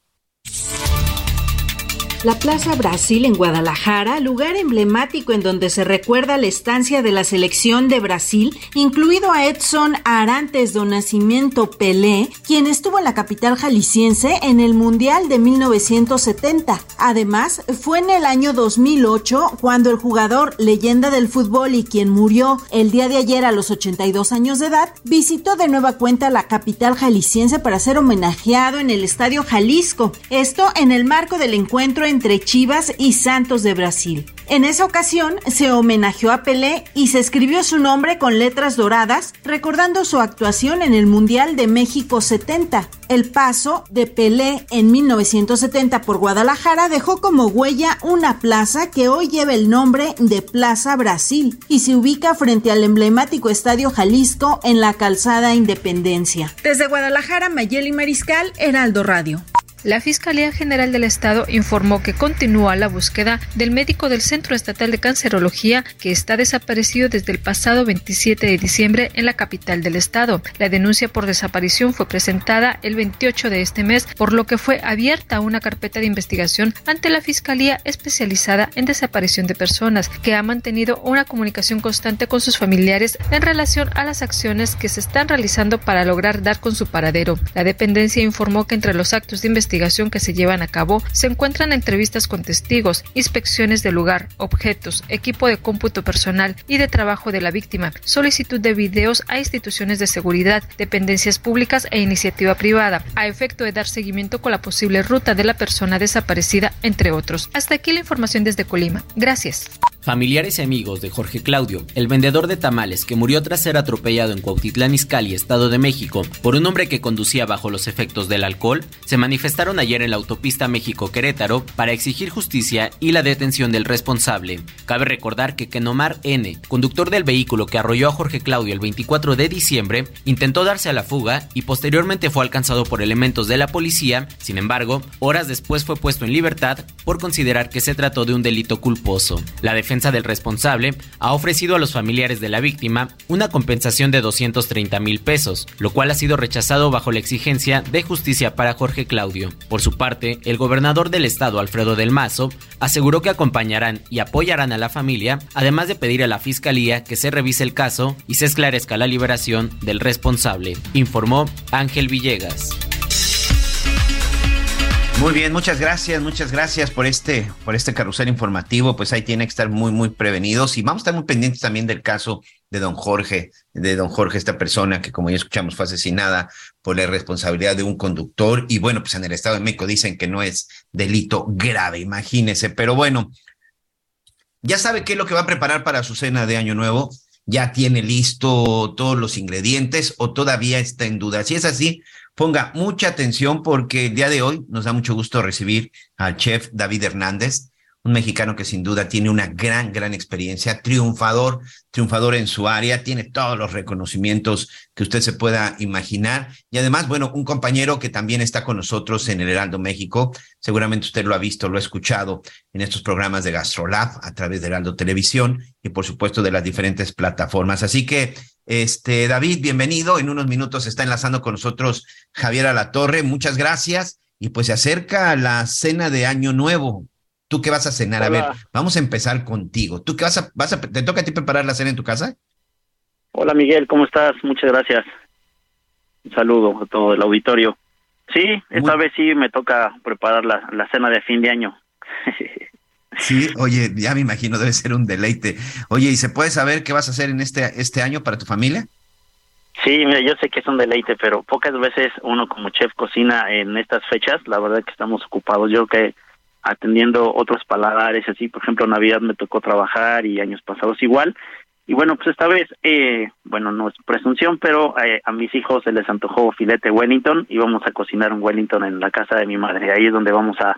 [SPEAKER 10] La Plaza Brasil en Guadalajara, lugar emblemático en donde se recuerda la estancia de la selección de Brasil, incluido a Edson Arantes do Nascimento Pelé, quien estuvo en la capital jalisciense en el Mundial de 1970. Además, fue en el año 2008 cuando el jugador leyenda del fútbol y quien murió el día de ayer a los 82 años de edad, visitó de nueva cuenta la capital jalisciense para ser homenajeado en el Estadio Jalisco. Esto en el marco del encuentro entre entre Chivas y Santos de Brasil. En esa ocasión se homenajeó a Pelé y se escribió su nombre con letras doradas, recordando su actuación en el Mundial de México 70. El paso de Pelé en 1970 por Guadalajara dejó como huella una plaza que hoy lleva el nombre de Plaza Brasil y se ubica frente al emblemático Estadio Jalisco en la calzada Independencia. Desde Guadalajara, Mayeli Mariscal, Heraldo Radio.
[SPEAKER 11] La Fiscalía General del Estado informó que continúa la búsqueda del médico del Centro Estatal de Cancerología que está desaparecido desde el pasado 27 de diciembre en la capital del estado. La denuncia por desaparición fue presentada el 28 de este mes, por lo que fue abierta una carpeta de investigación ante la Fiscalía especializada en desaparición de personas, que ha mantenido una comunicación constante con sus familiares en relación a las acciones que se están realizando para lograr dar con su paradero. La dependencia informó que entre los actos de investigación que se llevan a cabo se encuentran entrevistas con testigos, inspecciones de lugar, objetos, equipo de cómputo personal y de trabajo de la víctima, solicitud de videos a instituciones de seguridad, dependencias públicas e iniciativa privada, a efecto de dar seguimiento con la posible ruta de la persona desaparecida, entre otros. Hasta aquí la información desde Colima. Gracias.
[SPEAKER 12] Familiares y amigos de Jorge Claudio, el vendedor de tamales que murió tras ser atropellado en Cuautitlán Izcalli, Estado de México, por un hombre que conducía bajo los efectos del alcohol, se manifestaron ayer en la autopista México-Querétaro para exigir justicia y la detención del responsable. Cabe recordar que Kenomar N., conductor del vehículo que arrolló a Jorge Claudio el 24 de diciembre, intentó darse a la fuga y posteriormente fue alcanzado por elementos de la policía, sin embargo, horas después fue puesto en libertad por considerar que se trató de un delito culposo. La defensa del responsable ha ofrecido a los familiares de la víctima una compensación de 230 mil pesos, lo cual ha sido rechazado bajo la exigencia de justicia para Jorge Claudio. Por su parte, el gobernador del estado, Alfredo del Mazo, aseguró que acompañarán y apoyarán a la familia, además de pedir a la fiscalía que se revise el caso y se esclarezca la liberación del responsable, informó Ángel Villegas.
[SPEAKER 6] Muy bien, muchas gracias, muchas gracias por este, por este carrusel informativo. Pues ahí tiene que estar muy, muy prevenidos y vamos a estar muy pendientes también del caso de don Jorge, de don Jorge, esta persona que como ya escuchamos fue asesinada por la irresponsabilidad de un conductor. Y bueno, pues en el Estado de México dicen que no es delito grave, imagínese. Pero bueno, ya sabe qué es lo que va a preparar para su cena de Año Nuevo. Ya tiene listo todos los ingredientes o todavía está en duda. Si es así, Ponga mucha atención porque el día de hoy nos da mucho gusto recibir al chef David Hernández, un mexicano que sin duda tiene una gran, gran experiencia, triunfador, triunfador en su área, tiene todos los reconocimientos que usted se pueda imaginar. Y además, bueno, un compañero que también está con nosotros en el Heraldo México, seguramente usted lo ha visto, lo ha escuchado en estos programas de GastroLab a través de Heraldo Televisión y por supuesto de las diferentes plataformas. Así que, este, David, bienvenido. En unos minutos está enlazando con nosotros Javier Alatorre. Muchas gracias. Y pues se acerca la cena de Año Nuevo. ¿Tú qué vas a cenar? A ver, vamos a empezar contigo. ¿Tú qué vas a, vas a, te toca a ti preparar la cena en tu casa?
[SPEAKER 13] Hola Miguel, ¿cómo estás? Muchas gracias. Un saludo a todo el auditorio. Sí, esta vez sí me toca preparar la, la cena de fin de año.
[SPEAKER 6] Sí, oye, ya me imagino, debe ser un deleite. Oye, ¿y se puede saber qué vas a hacer en este, este año para tu familia?
[SPEAKER 13] Sí, mira, yo sé que es un deleite, pero pocas veces uno como chef cocina en estas fechas. La verdad que estamos ocupados. Yo creo que atendiendo otros paladares, así, por ejemplo, Navidad me tocó trabajar y años pasados igual. Y bueno, pues esta vez, eh, bueno, no es presunción, pero eh, a mis hijos se les antojó filete Wellington y vamos a cocinar un Wellington en la casa de mi madre. Ahí es donde vamos a,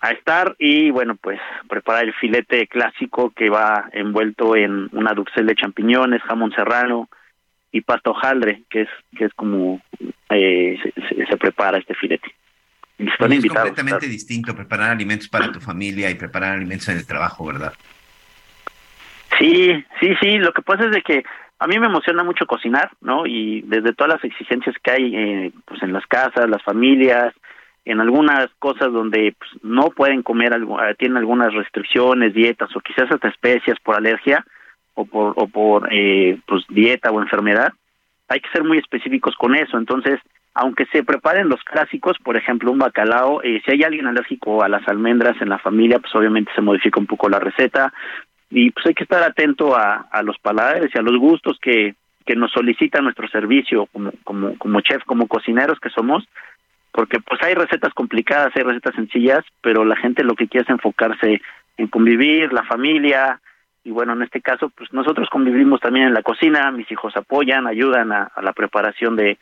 [SPEAKER 13] a estar y bueno, pues preparar el filete clásico que va envuelto en una duxel de champiñones, jamón serrano y pasta hojaldre, que es que es como eh, se, se prepara este filete.
[SPEAKER 6] Están es completamente distinto preparar alimentos para tu familia y preparar alimentos en el trabajo, ¿verdad?
[SPEAKER 13] Sí, sí, sí. Lo que pasa es de que a mí me emociona mucho cocinar, ¿no? Y desde todas las exigencias que hay, eh, pues en las casas, las familias, en algunas cosas donde pues, no pueden comer, algo, eh, tienen algunas restricciones, dietas o quizás hasta especias por alergia o por o por eh, pues dieta o enfermedad, hay que ser muy específicos con eso. Entonces, aunque se preparen los clásicos, por ejemplo, un bacalao, eh, si hay alguien alérgico a las almendras en la familia, pues obviamente se modifica un poco la receta. Y pues hay que estar atento a, a los paladares y a los gustos que, que nos solicita nuestro servicio como, como, como chef, como cocineros que somos, porque pues hay recetas complicadas, hay recetas sencillas, pero la gente lo que quiere es enfocarse en convivir, la familia, y bueno, en este caso, pues nosotros convivimos también en la cocina, mis hijos apoyan, ayudan a, a la preparación de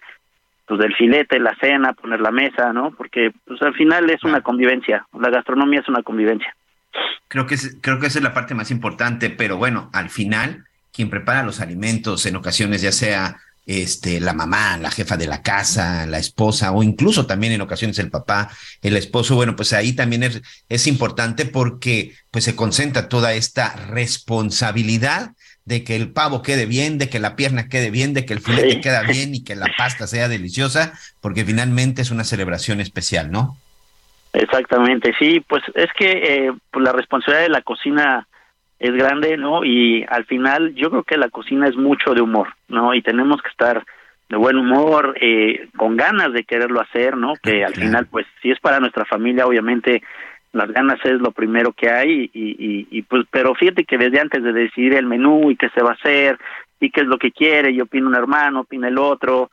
[SPEAKER 13] pues del filete, la cena, poner la mesa, ¿no? Porque pues al final es una convivencia, la gastronomía es una convivencia.
[SPEAKER 6] Creo que, es, creo que esa es la parte más importante, pero bueno, al final, quien prepara los alimentos en ocasiones, ya sea este, la mamá, la jefa de la casa, la esposa, o incluso también en ocasiones el papá, el esposo, bueno, pues ahí también es, es importante porque pues se concentra toda esta responsabilidad de que el pavo quede bien, de que la pierna quede bien, de que el filete
[SPEAKER 13] Sí.
[SPEAKER 6] queda bien y que la pasta sea deliciosa, porque finalmente es una celebración especial, ¿no?
[SPEAKER 13] Exactamente, sí, pues es que eh, pues la responsabilidad de la cocina es grande, ¿no? Y al final yo creo que la cocina es mucho de humor, ¿no? Y tenemos que estar de buen humor, eh, con ganas de quererlo hacer, ¿no? Que al final, pues si es para nuestra familia, obviamente las ganas es lo primero que hay y, y, y pues, pero fíjate que desde antes de decidir el menú y qué se va a hacer y qué es lo que quiere, y opina un hermano, opina el otro,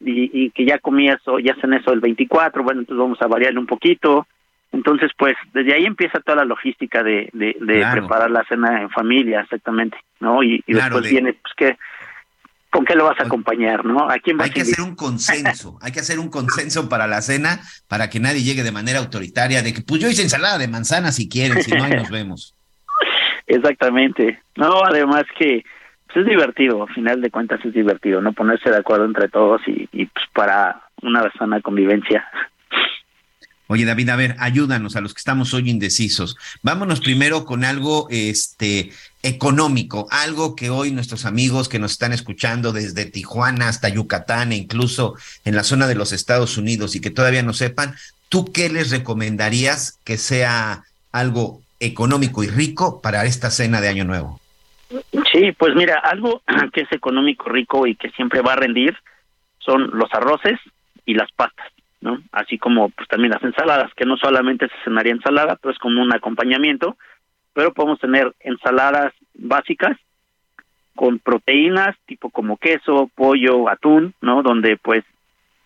[SPEAKER 13] y, y que ya comí eso, ya hacen eso el 24, bueno, entonces vamos a variarle un poquito. Entonces, pues, desde ahí empieza toda la logística de, de, de
[SPEAKER 6] Claro.
[SPEAKER 13] preparar la cena en familia, exactamente, ¿no? Y, y
[SPEAKER 6] Claro,
[SPEAKER 13] después
[SPEAKER 6] de-
[SPEAKER 13] viene, pues, ¿qué, ¿con qué lo vas a acompañar, no? ¿A quién vas
[SPEAKER 6] Hay que
[SPEAKER 13] a
[SPEAKER 6] hacer un consenso, hay que hacer un consenso para la cena, para que nadie llegue de manera autoritaria, de que pues yo hice ensalada de manzana si quieren, si no, ahí nos vemos.
[SPEAKER 13] Exactamente. No, además que pues, es divertido, al final de cuentas es divertido, ¿no? Ponerse de acuerdo entre todos y, y pues para una sana convivencia.
[SPEAKER 6] Oye, David, a ver, ayúdanos a los que estamos hoy indecisos. Vámonos primero con algo este económico, algo que hoy nuestros amigos que nos están escuchando desde Tijuana hasta Yucatán e incluso en la zona de los Estados Unidos y que todavía no sepan, ¿tú qué les recomendarías que sea algo económico y rico para esta cena de Año Nuevo?
[SPEAKER 13] Sí, pues mira, algo que es económico, rico y que siempre va a rendir son los arroces y las pastas, ¿no? Así como pues también las ensaladas, que no solamente se cenaría ensalada, pero es como un acompañamiento, pero podemos tener ensaladas básicas con proteínas, tipo como queso, pollo, atún, ¿no? Donde pues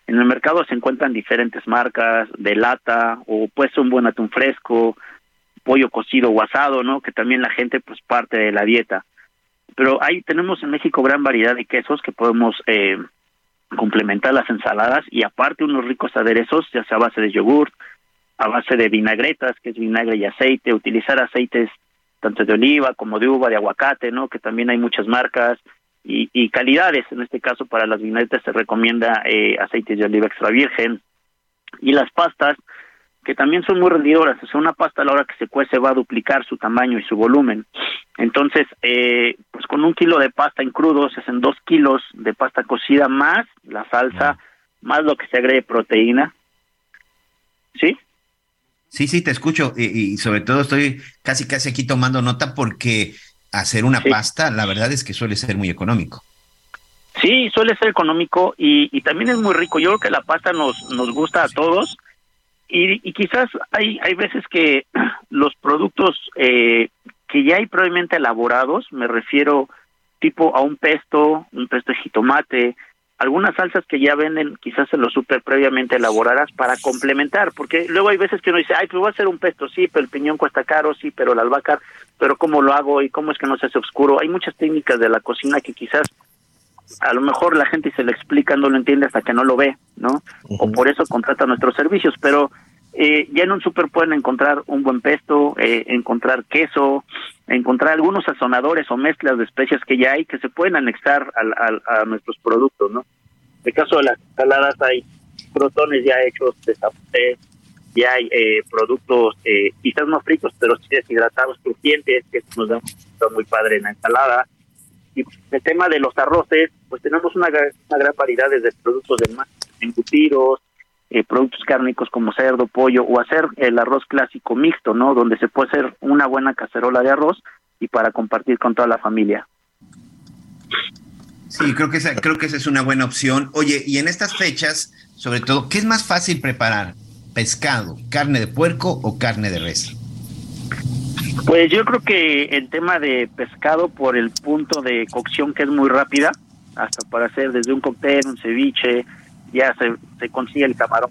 [SPEAKER 13] en el mercado se encuentran diferentes marcas de lata o pues un buen atún fresco, pollo cocido o asado, ¿no? Que también la gente pues parte de la dieta. Pero ahí tenemos en México gran variedad de quesos que podemos eh, complementar las ensaladas y aparte unos ricos aderezos, ya sea a base de yogur, a base de vinagretas, que es vinagre y aceite, utilizar aceites tanto de oliva como de uva, de aguacate, ¿no? Que también hay muchas marcas y, y calidades. En este caso, para las vinagretas se recomienda eh, aceites de oliva extra virgen y las pastas que también son muy rendidoras. O sea, una pasta a la hora que se cuece va a duplicar su tamaño y su volumen. Entonces, eh, pues con un kilo de pasta en crudo se hacen dos kilos de pasta cocida más la salsa, más lo que se agregue proteína. ¿Sí?
[SPEAKER 6] Sí, sí, te escucho y, y sobre todo estoy casi casi aquí tomando nota porque hacer una pasta, la verdad es que suele ser muy económico.
[SPEAKER 13] Sí, suele ser económico y, y también es muy rico. Yo creo que la pasta nos, nos gusta a todos y, y quizás hay, hay veces que los productos eh, que ya hay previamente elaborados, me refiero tipo a un pesto, un pesto de jitomate, algunas salsas que ya venden quizás en los super previamente elaboradas para complementar, porque luego hay veces que uno dice, ay, pues voy a hacer un pesto, sí, pero el piñón cuesta caro, sí, pero el albahaca, pero ¿cómo lo hago y cómo es que no se hace oscuro? Hay muchas técnicas de la cocina que quizás a lo mejor la gente se le explica, no lo entiende hasta que no lo ve, ¿no? O por eso contrata nuestros servicios, pero eh, ya en un super pueden encontrar un buen pesto, eh, encontrar queso, encontrar algunos sazonadores o mezclas de especias que ya hay que se pueden anexar al, al- a nuestros productos, ¿no? En el caso de las ensaladas hay crotones ya hechos de zapote, ya hay eh, productos eh, quizás no fritos, pero sí deshidratados, crujientes, que nos da un muy padre en la ensalada. Y el tema de los arroces, pues tenemos una, una gran variedad de productos de mar, embutidos, eh, productos cárnicos como cerdo, pollo, o hacer el arroz clásico mixto, ¿no? Donde se puede hacer una buena cacerola de arroz y para compartir con toda la familia.
[SPEAKER 6] Sí, creo que esa, creo que esa es una buena opción. Oye, y en estas fechas, sobre todo, ¿qué es más fácil preparar? ¿Pescado, carne de puerco o carne de res?
[SPEAKER 13] Pues yo creo que el tema de pescado por el punto de cocción que es muy rápida, hasta para hacer desde un cóctel, un ceviche, ya se, se consigue el camarón.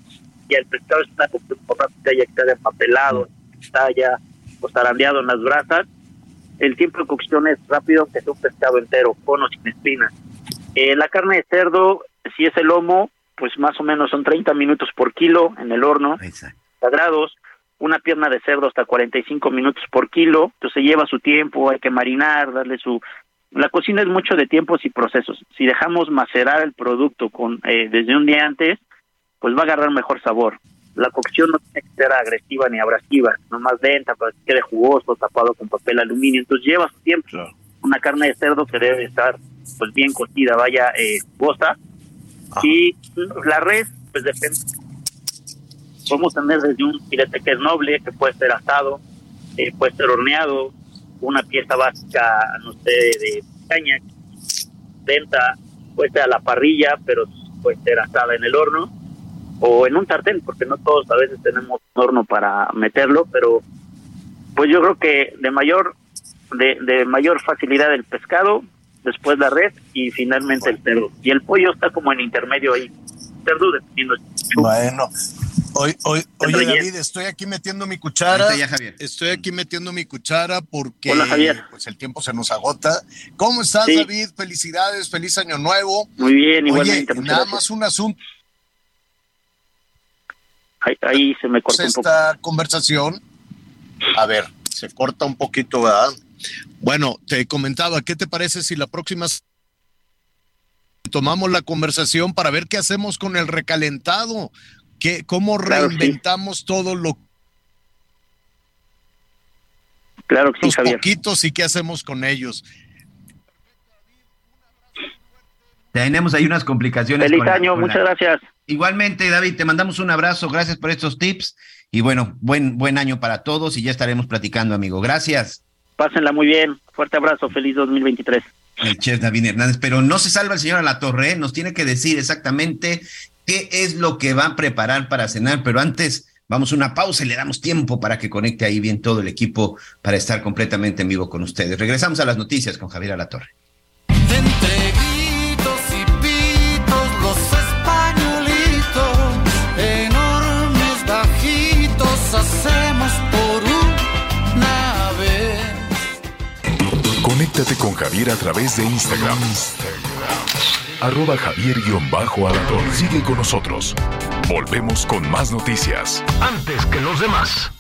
[SPEAKER 13] Ya el pescado es una cocción rápida, ya está empapelado, está ya o zarandeado en las brasas, el tiempo de cocción es rápido, que es un pescado entero, con o sin espinas. Eh, la carne de cerdo, si es el lomo, pues más o menos son 30 minutos por kilo en el horno, grados, una pierna de cerdo hasta 45 minutos por kilo, entonces lleva su tiempo, hay que marinar, darle su... La cocina es mucho de tiempos y procesos. Si dejamos macerar el producto con eh, desde un día antes, pues va a agarrar mejor sabor. La cocción no tiene que ser agresiva ni abrasiva, nomás lenta para que quede jugoso, tapado con papel aluminio. Entonces lleva su tiempo. Una carne de cerdo que debe estar pues bien cocida, vaya eh, jugosa. Y la red, pues depende. Podemos tener desde un filete que es noble, que puede ser asado, eh, puede ser horneado, una pieza básica, no sé, de caña, venta, puede ser a la parrilla, pero puede ser asada en el horno o en un sartén, porque no todos a veces tenemos un horno para meterlo, pero pues yo creo que de mayor de, de mayor facilidad el pescado, después la red y finalmente el cerdo. Y el pollo está como en intermedio ahí. Cerdo dependiendo.
[SPEAKER 2] Bueno, hoy, hoy, oye David, estoy aquí metiendo mi cuchara.
[SPEAKER 6] Ya, Javier.
[SPEAKER 2] Estoy aquí metiendo mi cuchara porque
[SPEAKER 13] Hola, Javier.
[SPEAKER 2] pues el tiempo se nos agota. ¿Cómo estás,
[SPEAKER 13] Sí.
[SPEAKER 2] David? Felicidades, feliz año nuevo.
[SPEAKER 13] Muy bien,
[SPEAKER 2] Oye,
[SPEAKER 13] igualmente. muchas
[SPEAKER 2] nada
[SPEAKER 13] gracias.
[SPEAKER 2] más un asunto
[SPEAKER 13] Ahí, ahí se me cortó un poco.
[SPEAKER 2] esta conversación. A ver, se corta un poquito, ¿verdad? Bueno, te comentaba, ¿qué te parece si la próxima tomamos la conversación para ver qué hacemos con el recalentado? ¿Qué, ¿Cómo
[SPEAKER 13] Claro, sí.
[SPEAKER 2] reinventamos todo lo
[SPEAKER 13] Claro que sí,
[SPEAKER 2] los
[SPEAKER 13] Javier.
[SPEAKER 2] poquitos y qué hacemos con ellos?
[SPEAKER 6] Tenemos ahí unas complicaciones.
[SPEAKER 13] Feliz
[SPEAKER 6] con la-
[SPEAKER 13] año,
[SPEAKER 6] la-
[SPEAKER 13] muchas gracias.
[SPEAKER 6] Igualmente, David, te mandamos un abrazo. Gracias por estos tips. Y bueno, buen, buen año para todos y ya estaremos platicando, amigo. Gracias.
[SPEAKER 13] Pásenla muy bien. Fuerte abrazo. Feliz 2023.
[SPEAKER 6] El chef David Hernández, pero no se salva el señor a la torre, ¿eh? nos tiene que decir exactamente qué es lo que va a preparar para cenar, pero antes vamos a una pausa y le damos tiempo para que conecte ahí bien todo el equipo para estar completamente en vivo con ustedes. Regresamos a las noticias con Javier Alatorre.
[SPEAKER 4] Entre gritos y pitos, los españolitos, enormes, bajitos, hacemos por una vez.
[SPEAKER 3] Conéctate con Javier a través de Instagram. Arroba Javier-Alator. Sigue con nosotros. Volvemos con más noticias.
[SPEAKER 1] Antes que los demás.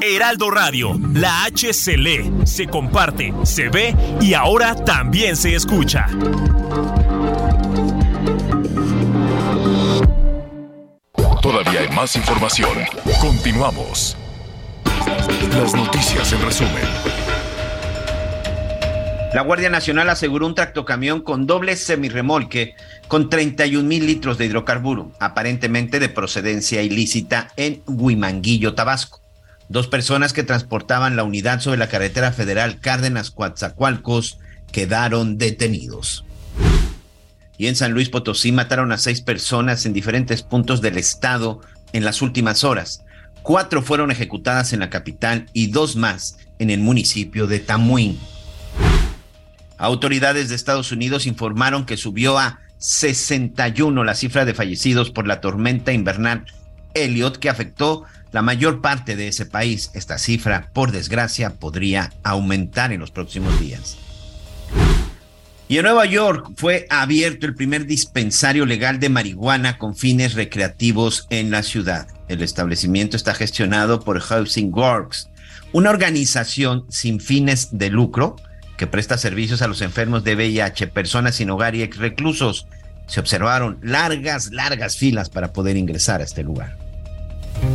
[SPEAKER 1] Heraldo Radio, la H se lee, se comparte, se ve y ahora también se escucha.
[SPEAKER 3] Todavía hay más información. Continuamos. Las noticias en resumen.
[SPEAKER 6] La Guardia Nacional aseguró un tractocamión con doble semirremolque con 31 mil litros de hidrocarburo, aparentemente de procedencia ilícita en Huimanguillo, Tabasco. Dos personas que transportaban la unidad sobre la carretera federal Cárdenas Coatzacoalcos quedaron detenidos. Y en San Luis Potosí mataron a seis personas en diferentes puntos del estado en las últimas horas. Cuatro fueron ejecutadas en la capital y dos más en el municipio de Tamuín. Autoridades de Estados Unidos informaron que subió a 61 la cifra de fallecidos por la tormenta invernal Elliot que afectó la mayor parte de ese país. Esta cifra, por desgracia, podría aumentar en los próximos días. Y en Nueva York fue abierto el primer dispensario legal de marihuana con fines recreativos en la ciudad. El establecimiento está gestionado por Housing Works, una organización sin fines de lucro que presta servicios a los enfermos de VIH, personas sin hogar y ex reclusos. Se observaron largas, largas filas para poder ingresar a este lugar.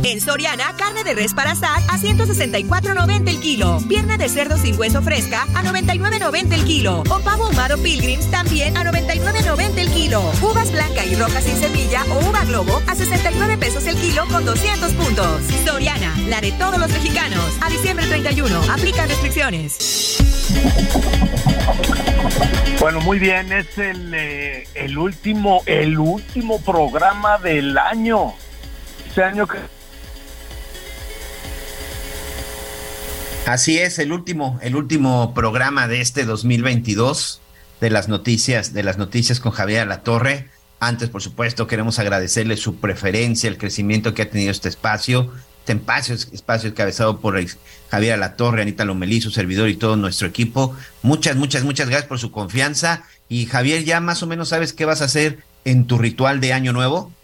[SPEAKER 8] En Soriana, carne de res para asar a 164.90 el kilo. Pierna de cerdo sin hueso fresca a 99.90 el kilo. O pavo ahumado Pilgrims también a 99.90 el kilo. Uvas blanca y roja sin semilla o uva globo a 69 pesos el kilo con 200 puntos. Soriana, la de todos los mexicanos. A diciembre 31, aplica restricciones.
[SPEAKER 14] Bueno, muy bien, es el, eh, el último, el último programa del año. Este año
[SPEAKER 6] Así es, el último, el último programa de este 2022 de las noticias, de las noticias con Javier La Torre. Antes, por supuesto, queremos agradecerle su preferencia, el crecimiento que ha tenido este espacio, este espacio, espacio encabezado por Javier Alatorre, Anita Lomelí, su servidor y todo nuestro equipo. Muchas, muchas, muchas gracias por su confianza. Y Javier, ¿ya más o menos sabes qué vas a hacer en tu ritual de Año Nuevo?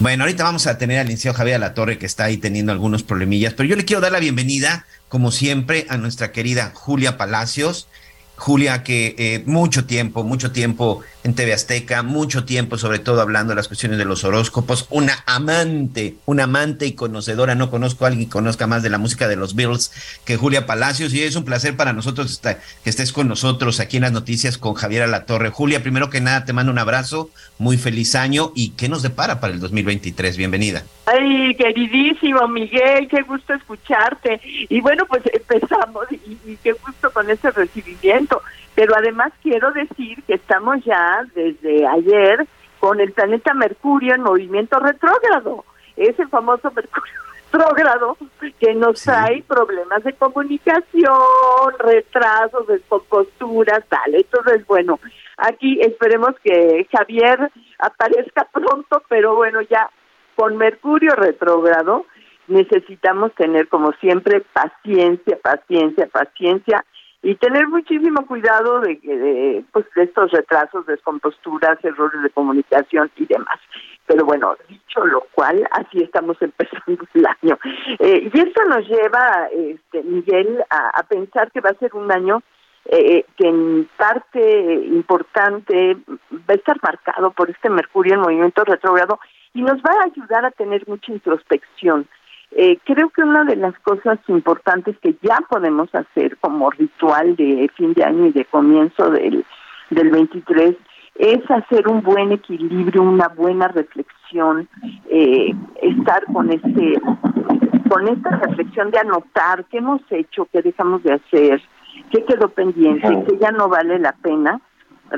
[SPEAKER 6] Bueno, ahorita vamos a tener al licenciado Javier La Torre que está ahí teniendo algunos problemillas, pero yo le quiero dar la bienvenida, como siempre, a nuestra querida Julia Palacios. Julia, que eh, mucho tiempo, mucho tiempo en TV Azteca, mucho tiempo sobre todo hablando de las cuestiones de los horóscopos, una amante, una amante y conocedora, no conozco a alguien que conozca más de la música de los Bills que Julia Palacios y es un placer para nosotros que estés con nosotros aquí en las noticias con Javier Torre. Julia, primero que nada te mando un abrazo, muy feliz año y ¿qué nos depara para el 2023? Bienvenida.
[SPEAKER 15] Ay, queridísimo Miguel, qué gusto escucharte. Y bueno, pues empezamos y, y qué gusto con ese recibimiento. Pero además quiero decir que estamos ya desde ayer con el planeta Mercurio en movimiento retrógrado. Ese famoso Mercurio retrógrado que nos trae problemas de comunicación, retrasos, descomposturas, tal. Entonces, bueno, aquí esperemos que Javier aparezca pronto, pero bueno, ya con Mercurio retrógrado necesitamos tener como siempre paciencia, paciencia, paciencia y tener muchísimo cuidado de, de, pues, de estos retrasos, descomposturas, errores de comunicación y demás. Pero bueno, dicho lo cual, así estamos empezando el año. Eh, y esto nos lleva, este, Miguel, a, pensar que va a ser un año eh, que en parte importante va a estar marcado por este Mercurio en movimiento retrógrado y nos va a ayudar a tener mucha introspección eh, creo que una de las cosas importantes que ya podemos hacer como ritual de fin de año y de comienzo del, del 23 es hacer un buen equilibrio, una buena reflexión, eh, estar con ese, con esta reflexión de anotar qué hemos hecho, qué dejamos de hacer, qué quedó pendiente, qué ya no vale la pena.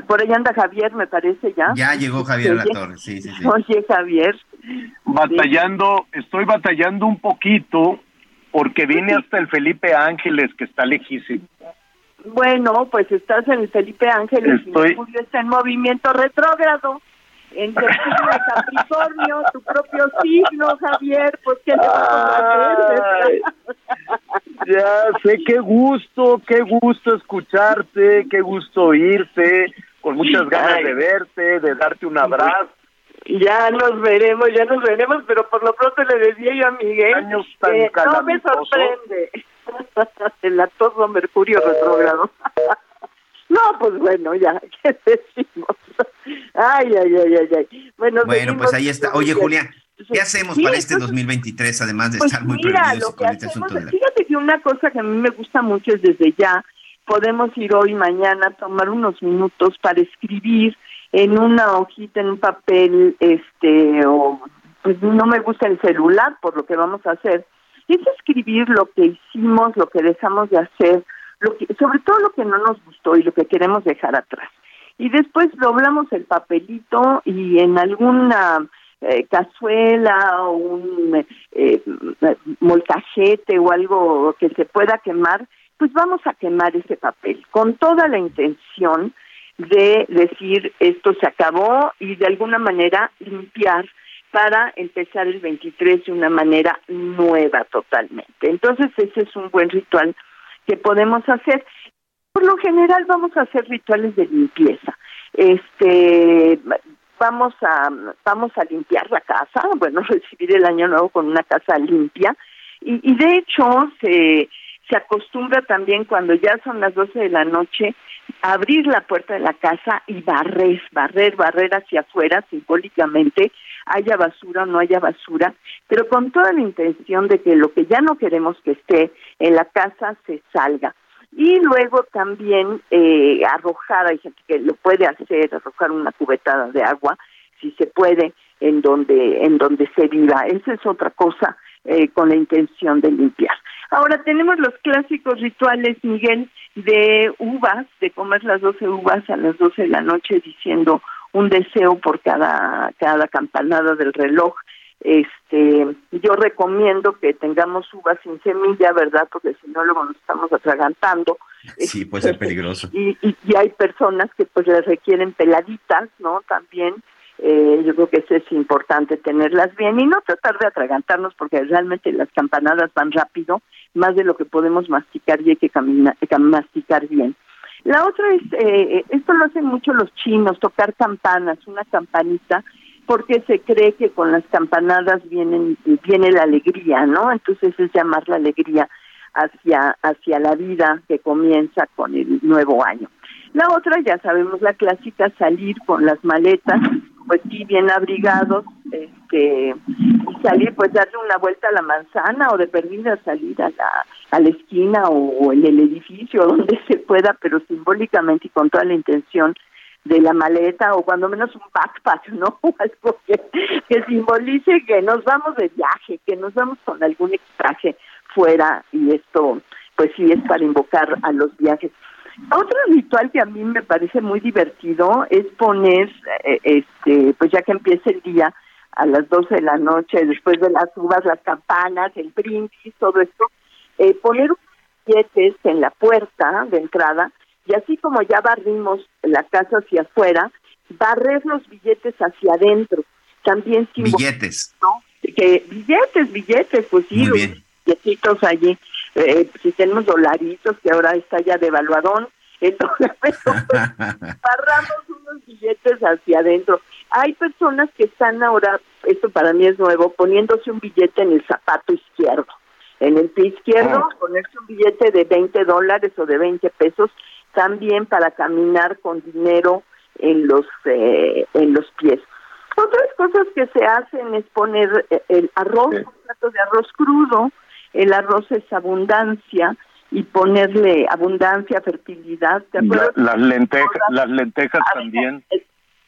[SPEAKER 15] Por ahí anda Javier, me parece ya.
[SPEAKER 6] Ya llegó Javier a la torre, sí, sí, sí.
[SPEAKER 15] Oye, Javier,
[SPEAKER 14] batallando, estoy batallando un poquito porque vine hasta el Felipe Ángeles, que está lejísimo.
[SPEAKER 15] Bueno, pues estás en el Felipe Ángeles estoy... y está en movimiento retrógrado. En el signo de Capricornio, tu propio signo, Javier, pues qué le a hacer.
[SPEAKER 14] Ya sé, qué gusto, qué gusto escucharte, qué gusto oírte, con muchas ganas de verte, de darte un abrazo.
[SPEAKER 15] ya nos veremos, ya nos veremos, pero por lo pronto le decía yo a Miguel que no me sorprende. El todo Mercurio retrógrado. No, pues bueno, ya, ¿qué decimos? Ay, ay, ay, ay, ay. Bueno,
[SPEAKER 6] bueno pues ahí está. Oye, Julia, ¿qué hacemos para este 2023, además de pues estar muy mira, con este asunto? De la...
[SPEAKER 15] Fíjate que una cosa que a mí me gusta mucho es desde ya, podemos ir hoy, mañana, tomar unos minutos para escribir en una hojita, en un papel, este, o pues no me gusta el celular por lo que vamos a hacer, es escribir lo que hicimos, lo que dejamos de hacer, lo que, sobre todo lo que no nos gustó y lo que queremos dejar atrás. Y después doblamos el papelito y en alguna eh, cazuela o un eh, molcajete o algo que se pueda quemar, pues vamos a quemar ese papel con toda la intención de decir esto se acabó y de alguna manera limpiar para empezar el 23 de una manera nueva totalmente. Entonces ese es un buen ritual que podemos hacer. Por lo general vamos a hacer rituales de limpieza. Este vamos a vamos a limpiar la casa, bueno, recibir el año nuevo con una casa limpia y, y de hecho se se acostumbra también cuando ya son las 12 de la noche abrir la puerta de la casa y barrer, barrer, barrer hacia afuera simbólicamente, haya basura o no haya basura, pero con toda la intención de que lo que ya no queremos que esté en la casa se salga. Y luego también eh, arrojar, hay gente que lo puede hacer, arrojar una cubetada de agua, si se puede, en donde, en donde se viva. Esa es otra cosa eh, con la intención de limpiar. Ahora tenemos los clásicos rituales, Miguel, de uvas, de comer las 12 uvas a las 12 de la noche diciendo un deseo por cada, cada campanada del reloj. Este, yo recomiendo que tengamos uvas sin semilla, ¿verdad? Porque si no luego nos estamos atragantando.
[SPEAKER 6] Sí, puede ser peligroso.
[SPEAKER 15] Y, y, y hay personas que pues les requieren peladitas, ¿no? También eh, yo creo que eso es importante tenerlas bien y no tratar de atragantarnos porque realmente las campanadas van rápido, más de lo que podemos masticar y hay que caminar, masticar bien. La otra es, eh, esto lo hacen mucho los chinos, tocar campanas, una campanita, porque se cree que con las campanadas vienen, viene la alegría, ¿no? Entonces es llamar la alegría hacia, hacia la vida que comienza con el nuevo año. La otra, ya sabemos, la clásica, salir con las maletas, pues sí, bien abrigados, este, y salir, pues darle una vuelta a la manzana o de perdida salir a la, a la esquina o, en el edificio, donde se pueda, pero simbólicamente y con toda la intención de la maleta o cuando menos un backpack, ¿no? Algo que, que simbolice que nos vamos de viaje, que nos vamos con algún extraje fuera y esto pues sí es para invocar a los viajes. Otro ritual que a mí me parece muy divertido es poner, eh, este, pues ya que empieza el día a las 12 de la noche, después de las uvas, las campanas, el brindis, todo esto, eh, poner billetes en la puerta de entrada y así como ya barrimos la casa hacia afuera, barrer los billetes hacia adentro. También
[SPEAKER 6] billetes.
[SPEAKER 15] ¿no? Que billetes, billetes, pues sí, billetitos allí. Eh, si tenemos dolaritos, que ahora está ya devaluadón, entonces pues, barramos unos billetes hacia adentro. Hay personas que están ahora, esto para mí es nuevo, poniéndose un billete en el zapato izquierdo. En el pie izquierdo, ponerse un billete de 20 dólares o de 20 pesos, también para caminar con dinero en los, eh, en los pies. Otras cosas que se hacen es poner eh, el arroz, un plato de arroz crudo, el arroz es abundancia y ponerle abundancia, fertilidad. ¿te
[SPEAKER 14] La-
[SPEAKER 15] acuerdas?
[SPEAKER 14] las lentejas, las lentejas también.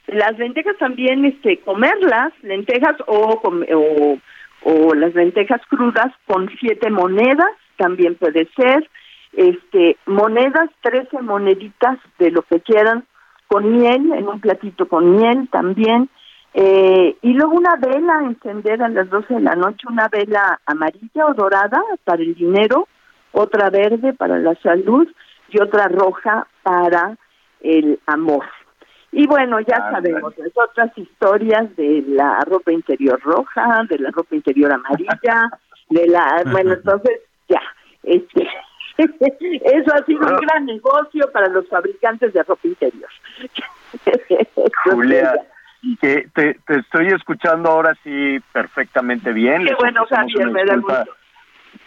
[SPEAKER 15] Las lentejas también, este, comerlas, lentejas o, o, o las lentejas crudas con siete monedas, también puede ser. Este, monedas, trece moneditas de lo que quieran, con miel, en un platito con miel también. Eh, y luego una vela, encender a las 12 de la noche, una vela amarilla o dorada para el dinero, otra verde para la salud y otra roja para el amor. Y bueno, ya sabemos las otras historias de la ropa interior roja, de la ropa interior amarilla, de la, bueno, entonces ya, este, eso ha sido un gran negocio para los fabricantes de ropa interior.
[SPEAKER 14] Julia, que te, te estoy escuchando ahora sí perfectamente bien.
[SPEAKER 15] Qué
[SPEAKER 14] Les
[SPEAKER 15] bueno, Javier, me da gusto.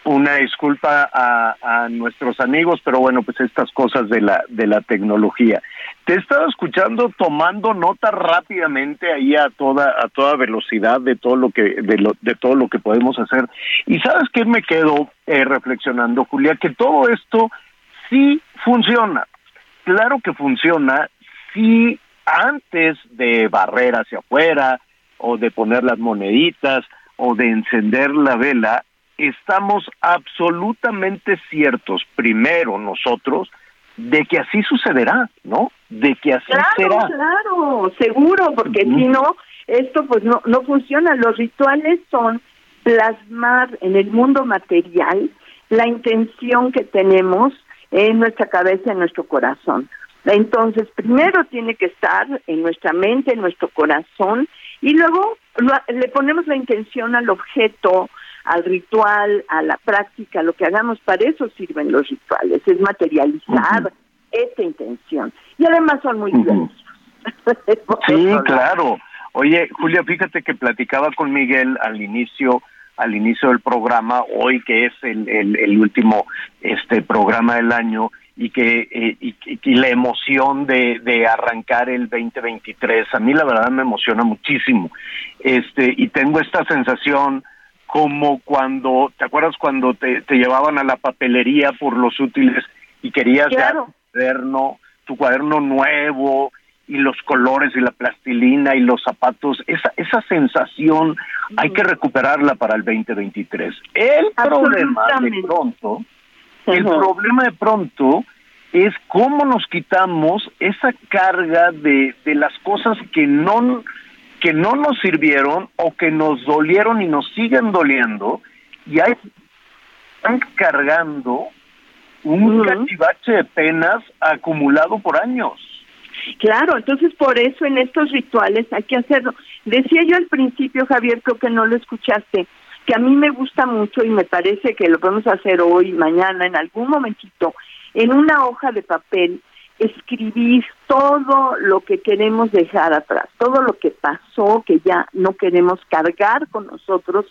[SPEAKER 14] Una disculpa a, a nuestros amigos, pero bueno, pues estas cosas de la de la tecnología. Te he estado escuchando tomando nota rápidamente ahí a toda a toda velocidad de todo lo que de, lo, de todo lo que podemos hacer. Y sabes qué me quedo eh, reflexionando, Julia, que todo esto sí funciona. Claro que funciona si antes de barrer hacia afuera o de poner las moneditas o de encender la vela, estamos absolutamente ciertos, primero nosotros, de que así sucederá, ¿no? De que así
[SPEAKER 15] Claro,
[SPEAKER 14] será.
[SPEAKER 15] claro, seguro, porque si no, esto pues no, no funciona. Los rituales son plasmar en el mundo material la intención que tenemos en nuestra cabeza, en nuestro corazón. Entonces, primero tiene que estar en nuestra mente, en nuestro corazón, y luego lo- le ponemos la intención al objeto, al ritual, a la práctica, lo que hagamos. Para eso sirven los rituales, es materializar esta intención. Y además son muy diversos.
[SPEAKER 14] Sí, claro. Oye, Julia, fíjate que platicaba con Miguel al inicio al inicio del programa, hoy que es el, el, el último este programa del año y que eh, y, y- la emoción de, de arrancar el 2023 a mí la verdad me emociona muchísimo este y tengo esta sensación como cuando te acuerdas cuando te, te llevaban a la papelería por los útiles y querías
[SPEAKER 15] Claro.
[SPEAKER 14] tu cuaderno tu cuaderno nuevo y los colores y la plastilina y los zapatos, esa, esa sensación hay que recuperarla para el 2023. El problema de pronto, el problema de pronto es cómo nos quitamos esa carga de, de las cosas que no que no nos sirvieron o que nos dolieron y nos siguen doliendo y hay están cargando un cachivache de penas acumulado por años.
[SPEAKER 15] Claro, entonces por eso en estos rituales hay que hacerlo. Decía yo al principio, Javier, creo que no lo escuchaste, que a mí me gusta mucho y me parece que lo podemos hacer hoy, mañana, en algún momentito, en una hoja de papel, escribir todo lo que queremos dejar atrás, todo lo que pasó, que ya no queremos cargar con nosotros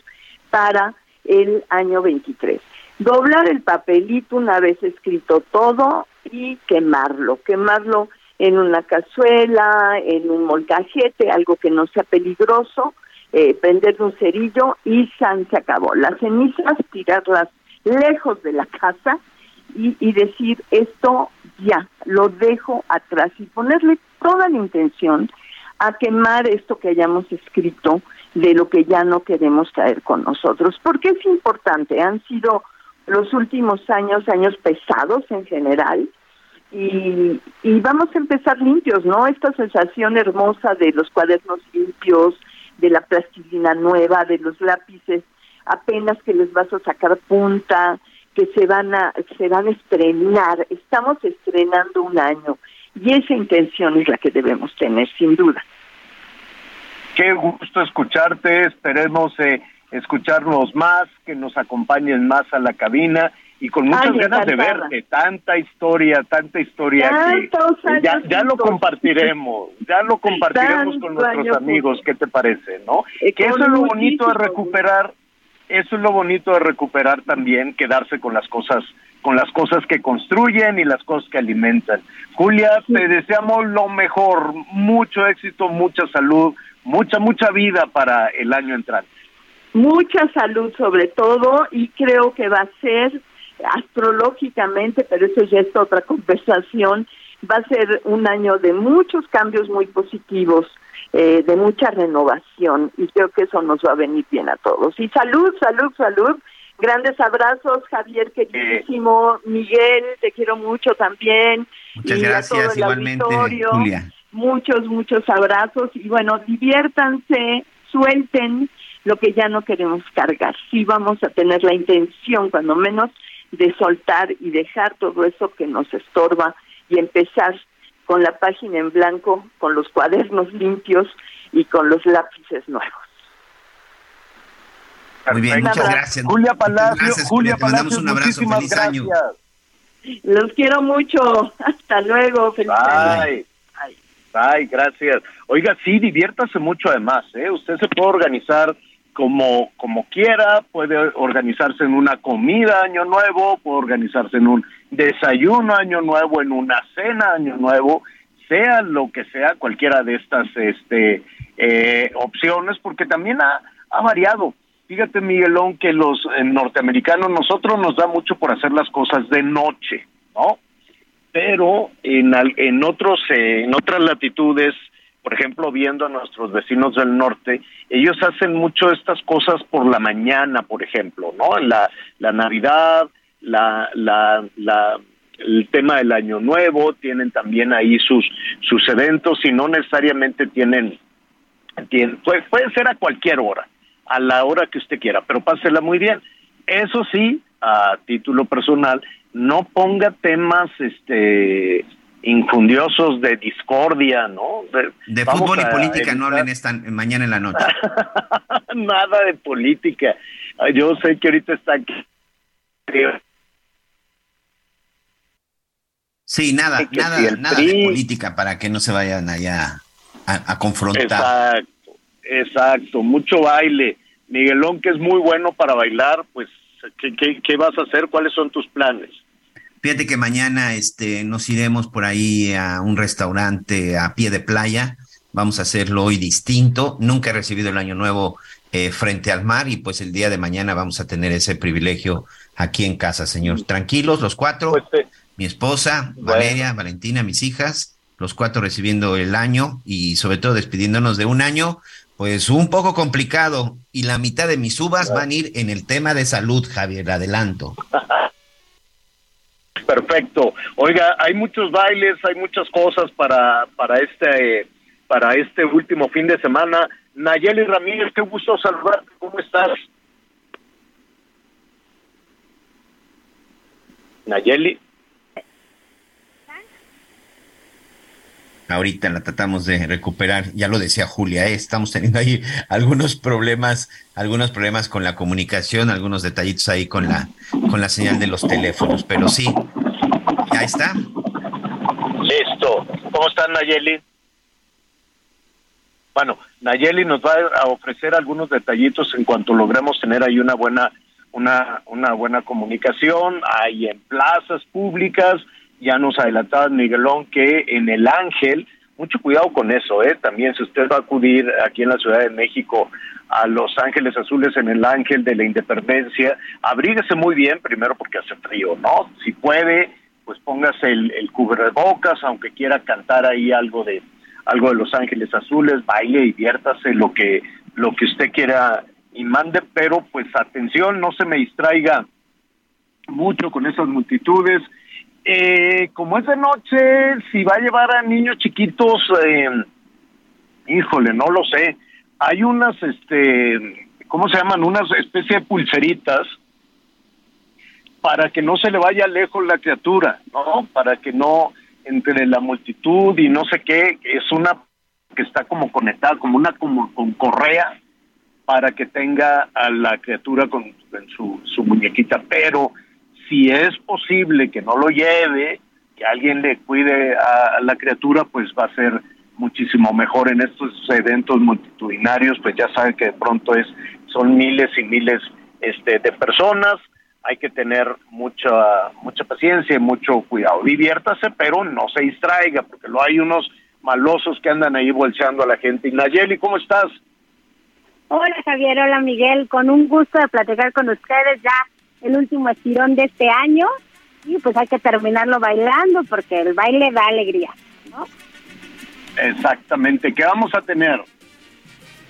[SPEAKER 15] para el año 23. Doblar el papelito una vez escrito todo y quemarlo, quemarlo en una cazuela, en un molcajete, algo que no sea peligroso, eh, prender un cerillo y san se acabó. Las cenizas tirarlas lejos de la casa y, decir esto ya, lo dejo atrás y ponerle toda la intención a quemar esto que hayamos escrito de lo que ya no queremos traer con nosotros. Porque es importante, han sido los últimos años, años pesados en general, y vamos a empezar limpios, ¿no? Esta sensación hermosa de los cuadernos limpios, de la plastilina nueva, de los lápices apenas que les vas a sacar punta, que se van a se van a estrenar. Estamos estrenando un año y esa intención es la que debemos tener sin duda.
[SPEAKER 14] Qué gusto escucharte, esperemos eh, escucharnos más, que nos acompañen más a la cabina y con muchas
[SPEAKER 15] Ay,
[SPEAKER 14] ganas de verte, tanta historia, tanta historia que ya, ya lo compartiremos, ya lo compartiremos con nuestros amigos, ¿qué te parece, no?
[SPEAKER 15] Eh,
[SPEAKER 14] que eso es lo bonito de recuperar, eso es lo bonito de recuperar también, quedarse con las cosas con las cosas que construyen y las cosas que alimentan. Julia, te deseamos lo mejor, mucho éxito, mucha salud, mucha, mucha vida para el año entrante.
[SPEAKER 15] Mucha salud sobre todo y creo que va a ser astrológicamente, pero eso ya es otra conversación, va a ser un año de muchos cambios muy positivos, eh, de mucha renovación y creo que eso nos va a venir bien a todos. Y salud, salud, salud. Grandes abrazos, Javier queridísimo, Miguel, te quiero mucho también.
[SPEAKER 6] Muchas
[SPEAKER 15] y a
[SPEAKER 6] gracias,
[SPEAKER 15] todo el
[SPEAKER 6] igualmente,
[SPEAKER 15] auditorio.
[SPEAKER 6] Julia.
[SPEAKER 15] Muchos, muchos abrazos y bueno, diviértanse, suelten lo que ya no queremos cargar. Sí vamos a tener la intención, cuando menos, de soltar y dejar todo eso que nos estorba y empezar con la página en blanco, con los cuadernos limpios y con los lápices nuevos.
[SPEAKER 6] Muy bien,
[SPEAKER 15] Perfecto.
[SPEAKER 6] muchas gracias.
[SPEAKER 14] Julia Palacio,
[SPEAKER 6] gracias,
[SPEAKER 14] Julia
[SPEAKER 6] Te mandamos
[SPEAKER 14] Palacios,
[SPEAKER 6] un abrazo,
[SPEAKER 14] muchísimas
[SPEAKER 6] feliz año.
[SPEAKER 15] Los quiero mucho. Hasta luego. Feliz año.
[SPEAKER 14] Bye. Ay, gracias. Oiga, sí, diviértase mucho además, ¿eh? Usted se puede organizar como, como quiera, puede organizarse en una comida año nuevo, puede organizarse en un desayuno año nuevo, en una cena año nuevo, sea lo que sea, cualquiera de estas este, eh, opciones, porque también ha, ha variado. Fíjate, Miguelón, que los eh, norteamericanos, nosotros nos da mucho por hacer las cosas de noche, ¿no? pero en, en otros eh, en otras latitudes por ejemplo viendo a nuestros vecinos del norte ellos hacen mucho estas cosas por la mañana por ejemplo no la la navidad la la la el tema del año nuevo tienen también ahí sus sus eventos y no necesariamente tienen tienen puede, puede ser a cualquier hora a la hora que usted quiera pero pásela muy bien. Eso sí a título personal no ponga temas este infundiosos de discordia, ¿no?
[SPEAKER 6] De fútbol y política no hablen esta mañana en la noche.
[SPEAKER 14] nada de política. Yo sé que ahorita está aquí.
[SPEAKER 6] Sí, nada,
[SPEAKER 14] Que
[SPEAKER 6] nada,
[SPEAKER 14] si
[SPEAKER 6] nada de política para que no se vayan allá a, a confrontar.
[SPEAKER 14] Exacto, exacto, mucho baile. Miguelón, que es muy bueno para bailar, pues, ¿qué, qué, qué vas a hacer? ¿Cuáles son tus planes?
[SPEAKER 6] Fíjate que mañana este, nos iremos por ahí a un restaurante a pie de playa. Vamos a hacerlo hoy distinto. Nunca he recibido el año nuevo eh, frente al mar y pues el día de mañana vamos a tener ese privilegio aquí en casa, señor. Tranquilos, los cuatro. mi esposa, Valeria, Valentina, mis hijas, los cuatro recibiendo el año y sobre todo despidiéndonos de un año, pues un poco complicado. Y la mitad de mis uvas van a ir en el tema de salud, Javier. Adelanto.
[SPEAKER 14] Perfecto. Oiga, hay muchos bailes, hay muchas cosas para, para este, para este último fin de semana. Nayeli Ramírez, qué gusto saludarte, ¿cómo estás? Nayeli.
[SPEAKER 6] Ahorita la tratamos de recuperar, ya lo decía Julia, ¿eh? estamos teniendo ahí algunos problemas, algunos problemas con la comunicación, algunos detallitos ahí con la, con la señal de los teléfonos, pero sí, ya está.
[SPEAKER 14] Listo. ¿Cómo estás, Nayeli? Bueno, Nayeli nos va a ofrecer algunos detallitos en cuanto logremos tener ahí una buena, una, una buena comunicación, ahí en plazas públicas, ya nos adelantaba Miguelón que en el Ángel, mucho cuidado con eso, ¿eh? También si usted va a acudir aquí en la Ciudad de México a Los Ángeles Azules en el Ángel de la Independencia, abríguese muy bien, primero porque hace frío, ¿no? Si puede, pues póngase el, el cubrebocas, aunque quiera cantar ahí algo de algo de Los Ángeles Azules, baile, diviértase, lo que lo que usted quiera y mande, pero pues atención, no se me distraiga mucho con esas multitudes. Eh, como es de noche, si va a llevar a niños chiquitos, eh, híjole, no lo sé. Hay unas, este, ¿cómo se llaman? Unas especie de pulseritas para que no se le vaya lejos la criatura, ¿no? Para que no entre la multitud y no sé qué, es una que está como conectada, como una como con correa para que tenga a la criatura con, su, su muñequita, pero si es posible que no lo lleve, que alguien le cuide a, la criatura, pues va a ser muchísimo mejor en estos eventos multitudinarios, pues ya saben que de pronto es son miles y miles este de personas, hay que tener mucha mucha paciencia y mucho cuidado. Diviértase, pero no se distraiga, porque lo hay unos malosos que andan ahí bolseando a la gente. Y Nayeli, ¿cómo estás?
[SPEAKER 16] Hola Javier, hola Miguel, con un gusto de platicar con ustedes ya el último estirón de este año y pues hay que terminarlo bailando porque el baile da alegría, ¿no?
[SPEAKER 14] Exactamente, ¿qué vamos a tener?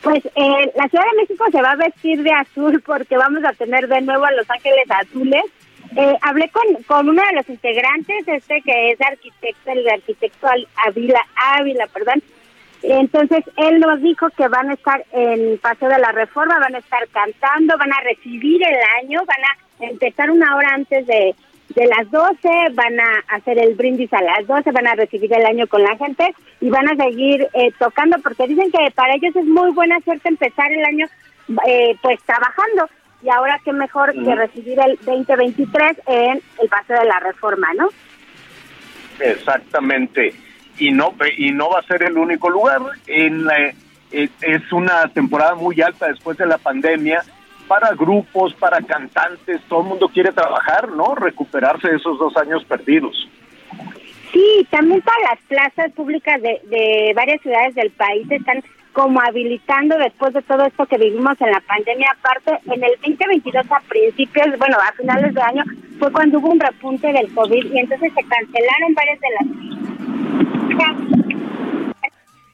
[SPEAKER 16] Pues eh, la Ciudad de México se va a vestir de azul porque vamos a tener de nuevo a Los Ángeles Azules. Eh, hablé con, con uno de los integrantes, este que es arquitecto, el arquitecto Ávila, Ávila, perdón. Entonces él nos dijo que van a estar en Paseo de la Reforma, van a estar cantando, van a recibir el año, van a empezar una hora antes de, de las 12, van a hacer el brindis a las 12, van a recibir el año con la gente y van a seguir eh, tocando porque dicen que para ellos es muy buena suerte empezar el año eh, pues trabajando y ahora qué mejor que recibir el 2023 en el Paseo de la Reforma, ¿no?
[SPEAKER 14] Exactamente. Y no y no va a ser el único lugar. En la- eh, es una temporada muy alta después de la pandemia para grupos, para cantantes. Todo el mundo quiere trabajar, ¿no? Recuperarse de esos dos años perdidos.
[SPEAKER 16] Sí, también para las plazas públicas de, de varias ciudades del país están como habilitando después de todo esto que vivimos en la pandemia. Aparte, en el 2022 a principios, bueno, a finales de año, fue cuando hubo un repunte del COVID y entonces se cancelaron varias de las...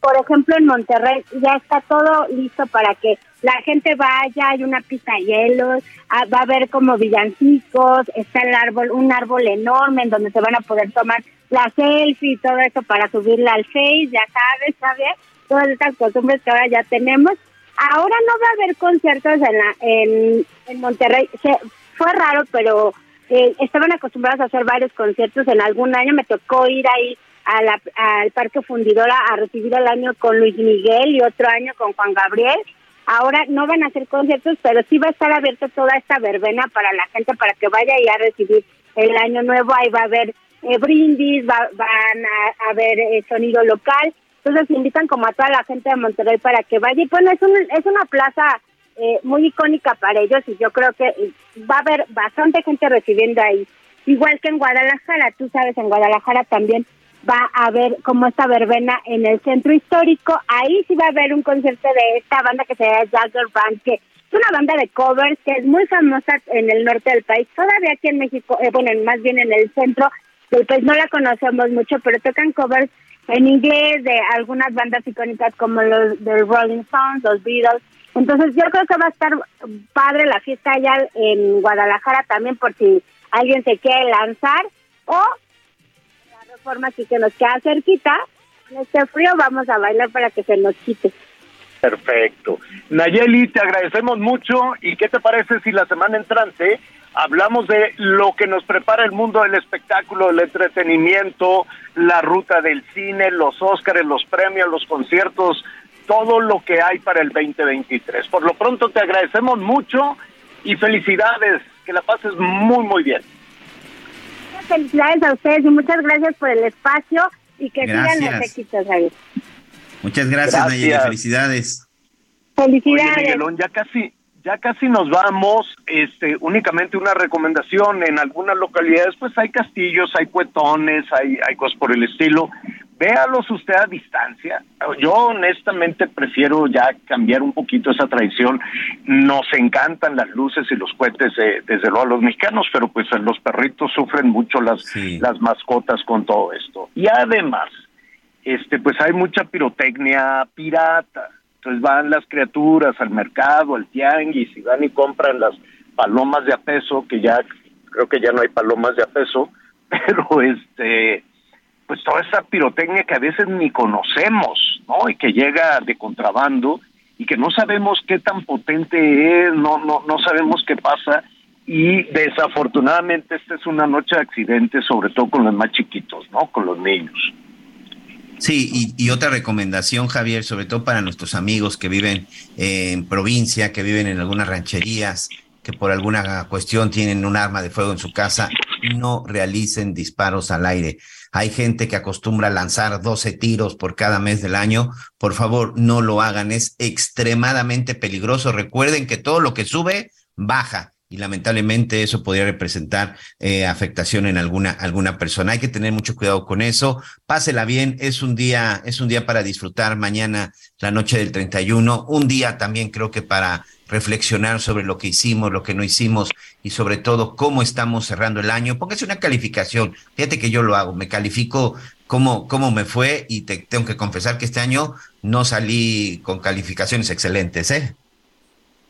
[SPEAKER 16] Por ejemplo, en Monterrey ya está todo listo para que la gente vaya, hay una pista de hielos, ah, va a haber como villancicos, está el árbol, un árbol enorme en donde se van a poder tomar la selfie y todo eso para subirla al Face, ya sabes, ¿sabes? Todas estas costumbres que ahora ya tenemos. Ahora no va a haber conciertos en, la, en, Monterrey. Se, fue raro, pero eh, estaban acostumbrados a hacer varios conciertos en algún año. Me tocó ir ahí al Parque Fundidora a recibir el año con Luis Miguel y otro año con Juan Gabriel. Ahora no van a hacer conciertos, pero sí va a estar abierta toda esta verbena para la gente para que vaya y a recibir el año nuevo. Ahí va a haber eh, brindis, va- van a, ver eh, sonido local. Entonces invitan como a toda la gente de Monterrey para que vaya. Y bueno, es, un, es una plaza eh, muy icónica para ellos y yo creo que eh, va a haber bastante gente recibiendo ahí. Igual que en Guadalajara, tú sabes, en Guadalajara también va a haber como esta verbena en el centro histórico. Ahí sí va a haber un concierto de esta banda que se llama Jagger Band, que es una banda de covers que es muy famosa en el norte del país. Todavía aquí en México, eh, bueno, más bien en el centro del país no la conocemos mucho, pero tocan covers en inglés de algunas bandas icónicas como los de Rolling Stones, los Beatles. Entonces yo creo que va a estar padre la fiesta allá en Guadalajara también por si alguien se quiere lanzar o aquí que nos queda cerquita, En este frío vamos a bailar para que se nos quite.
[SPEAKER 14] Perfecto. Nayeli, te agradecemos mucho. ¿Y qué te parece si la semana entrante hablamos de lo que nos prepara el mundo del espectáculo, del entretenimiento, la ruta del cine, los Óscares, los premios, los conciertos, todo lo que hay para el 2023? Por lo pronto te agradecemos mucho y felicidades. Que la pases muy, muy bien.
[SPEAKER 16] Felicidades a ustedes y muchas gracias por el espacio y que sigan
[SPEAKER 6] Gracias.
[SPEAKER 16] los éxitos, Javier.
[SPEAKER 6] Muchas gracias,
[SPEAKER 14] Gracias.
[SPEAKER 6] Nayeli. Felicidades.
[SPEAKER 14] Oye,
[SPEAKER 16] Felicidades.
[SPEAKER 14] Miguelón, ya casi, ya casi nos vamos. Este, únicamente una recomendación. En algunas localidades, pues hay castillos, hay cuetones, hay, hay cosas por el estilo. Véalos usted a distancia. Yo honestamente prefiero ya cambiar un poquito esa tradición. Nos encantan las luces y los cohetes, eh, desde luego a los mexicanos, pero pues los perritos sufren mucho las, las mascotas con todo esto. Y además, este pues hay mucha pirotecnia pirata. Entonces van las criaturas al mercado, al tianguis, y van y compran las palomas de a peso, que ya creo que ya no hay palomas de a peso, pero este pues toda esa pirotecnia que a veces ni conocemos, ¿no? Y que llega de contrabando y que no sabemos qué tan potente es, no no no sabemos qué pasa y desafortunadamente esta es una noche de accidentes, sobre todo con los más chiquitos, ¿no? Con los niños.
[SPEAKER 6] Sí, y, y otra recomendación, Javier, sobre todo para nuestros amigos que viven en provincia, que viven en algunas rancherías, que por alguna cuestión tienen un arma de fuego en su casa, no realicen disparos al aire. Hay gente que acostumbra lanzar 12 tiros por cada mes del año. Por favor, no lo hagan. Es extremadamente peligroso. Recuerden que todo lo que sube, baja. Y lamentablemente eso podría representar eh, afectación en alguna, alguna persona. Hay que tener mucho cuidado con eso. Pásela bien. Es un día, es un día para disfrutar mañana, la noche del 31. Un día también creo que para reflexionar sobre lo que hicimos, lo que no hicimos y sobre todo cómo estamos cerrando el año. Póngase una calificación. Fíjate que yo lo hago, me califico cómo, cómo me fue y te tengo que confesar que este año no salí con calificaciones excelentes, ¿eh?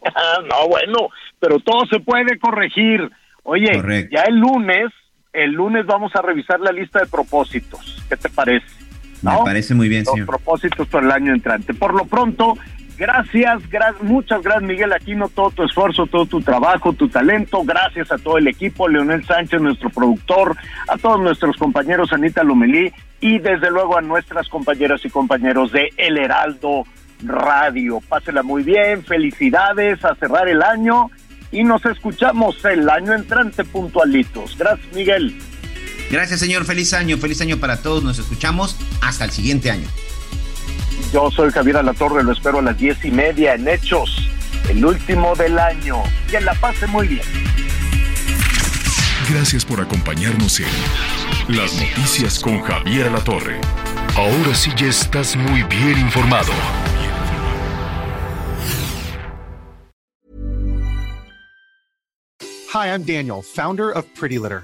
[SPEAKER 14] Ah, no, bueno, pero todo se puede corregir. Oye,
[SPEAKER 6] Correcto.
[SPEAKER 14] ya el lunes, el lunes vamos a revisar la lista de propósitos. ¿Qué te parece?
[SPEAKER 6] Me parece muy bien,
[SPEAKER 14] Los
[SPEAKER 6] señor.
[SPEAKER 14] propósitos para el año entrante. Por lo pronto, gracias, gra- muchas gracias Miguel Aquino, todo tu esfuerzo, todo tu trabajo, tu talento. Gracias a todo el equipo, Leonel Sánchez, nuestro productor, a todos nuestros compañeros, Anita Lomelí, y desde luego a nuestras compañeras y compañeros de El Heraldo Radio. Pásela muy bien, felicidades a cerrar el año y nos escuchamos el año entrante puntualitos. Gracias, Miguel.
[SPEAKER 6] Gracias, señor. Feliz año, feliz año para todos. Nos escuchamos hasta el siguiente año.
[SPEAKER 14] Yo soy Javier Alatorre, lo espero a las diez y media en Hechos, el último del año. Que la pase muy bien.
[SPEAKER 3] Gracias por acompañarnos en Las Noticias con Javier Alatorre. Ahora sí ya estás muy bien informado.
[SPEAKER 17] Hi, I'm Daniel, founder of Pretty Litter.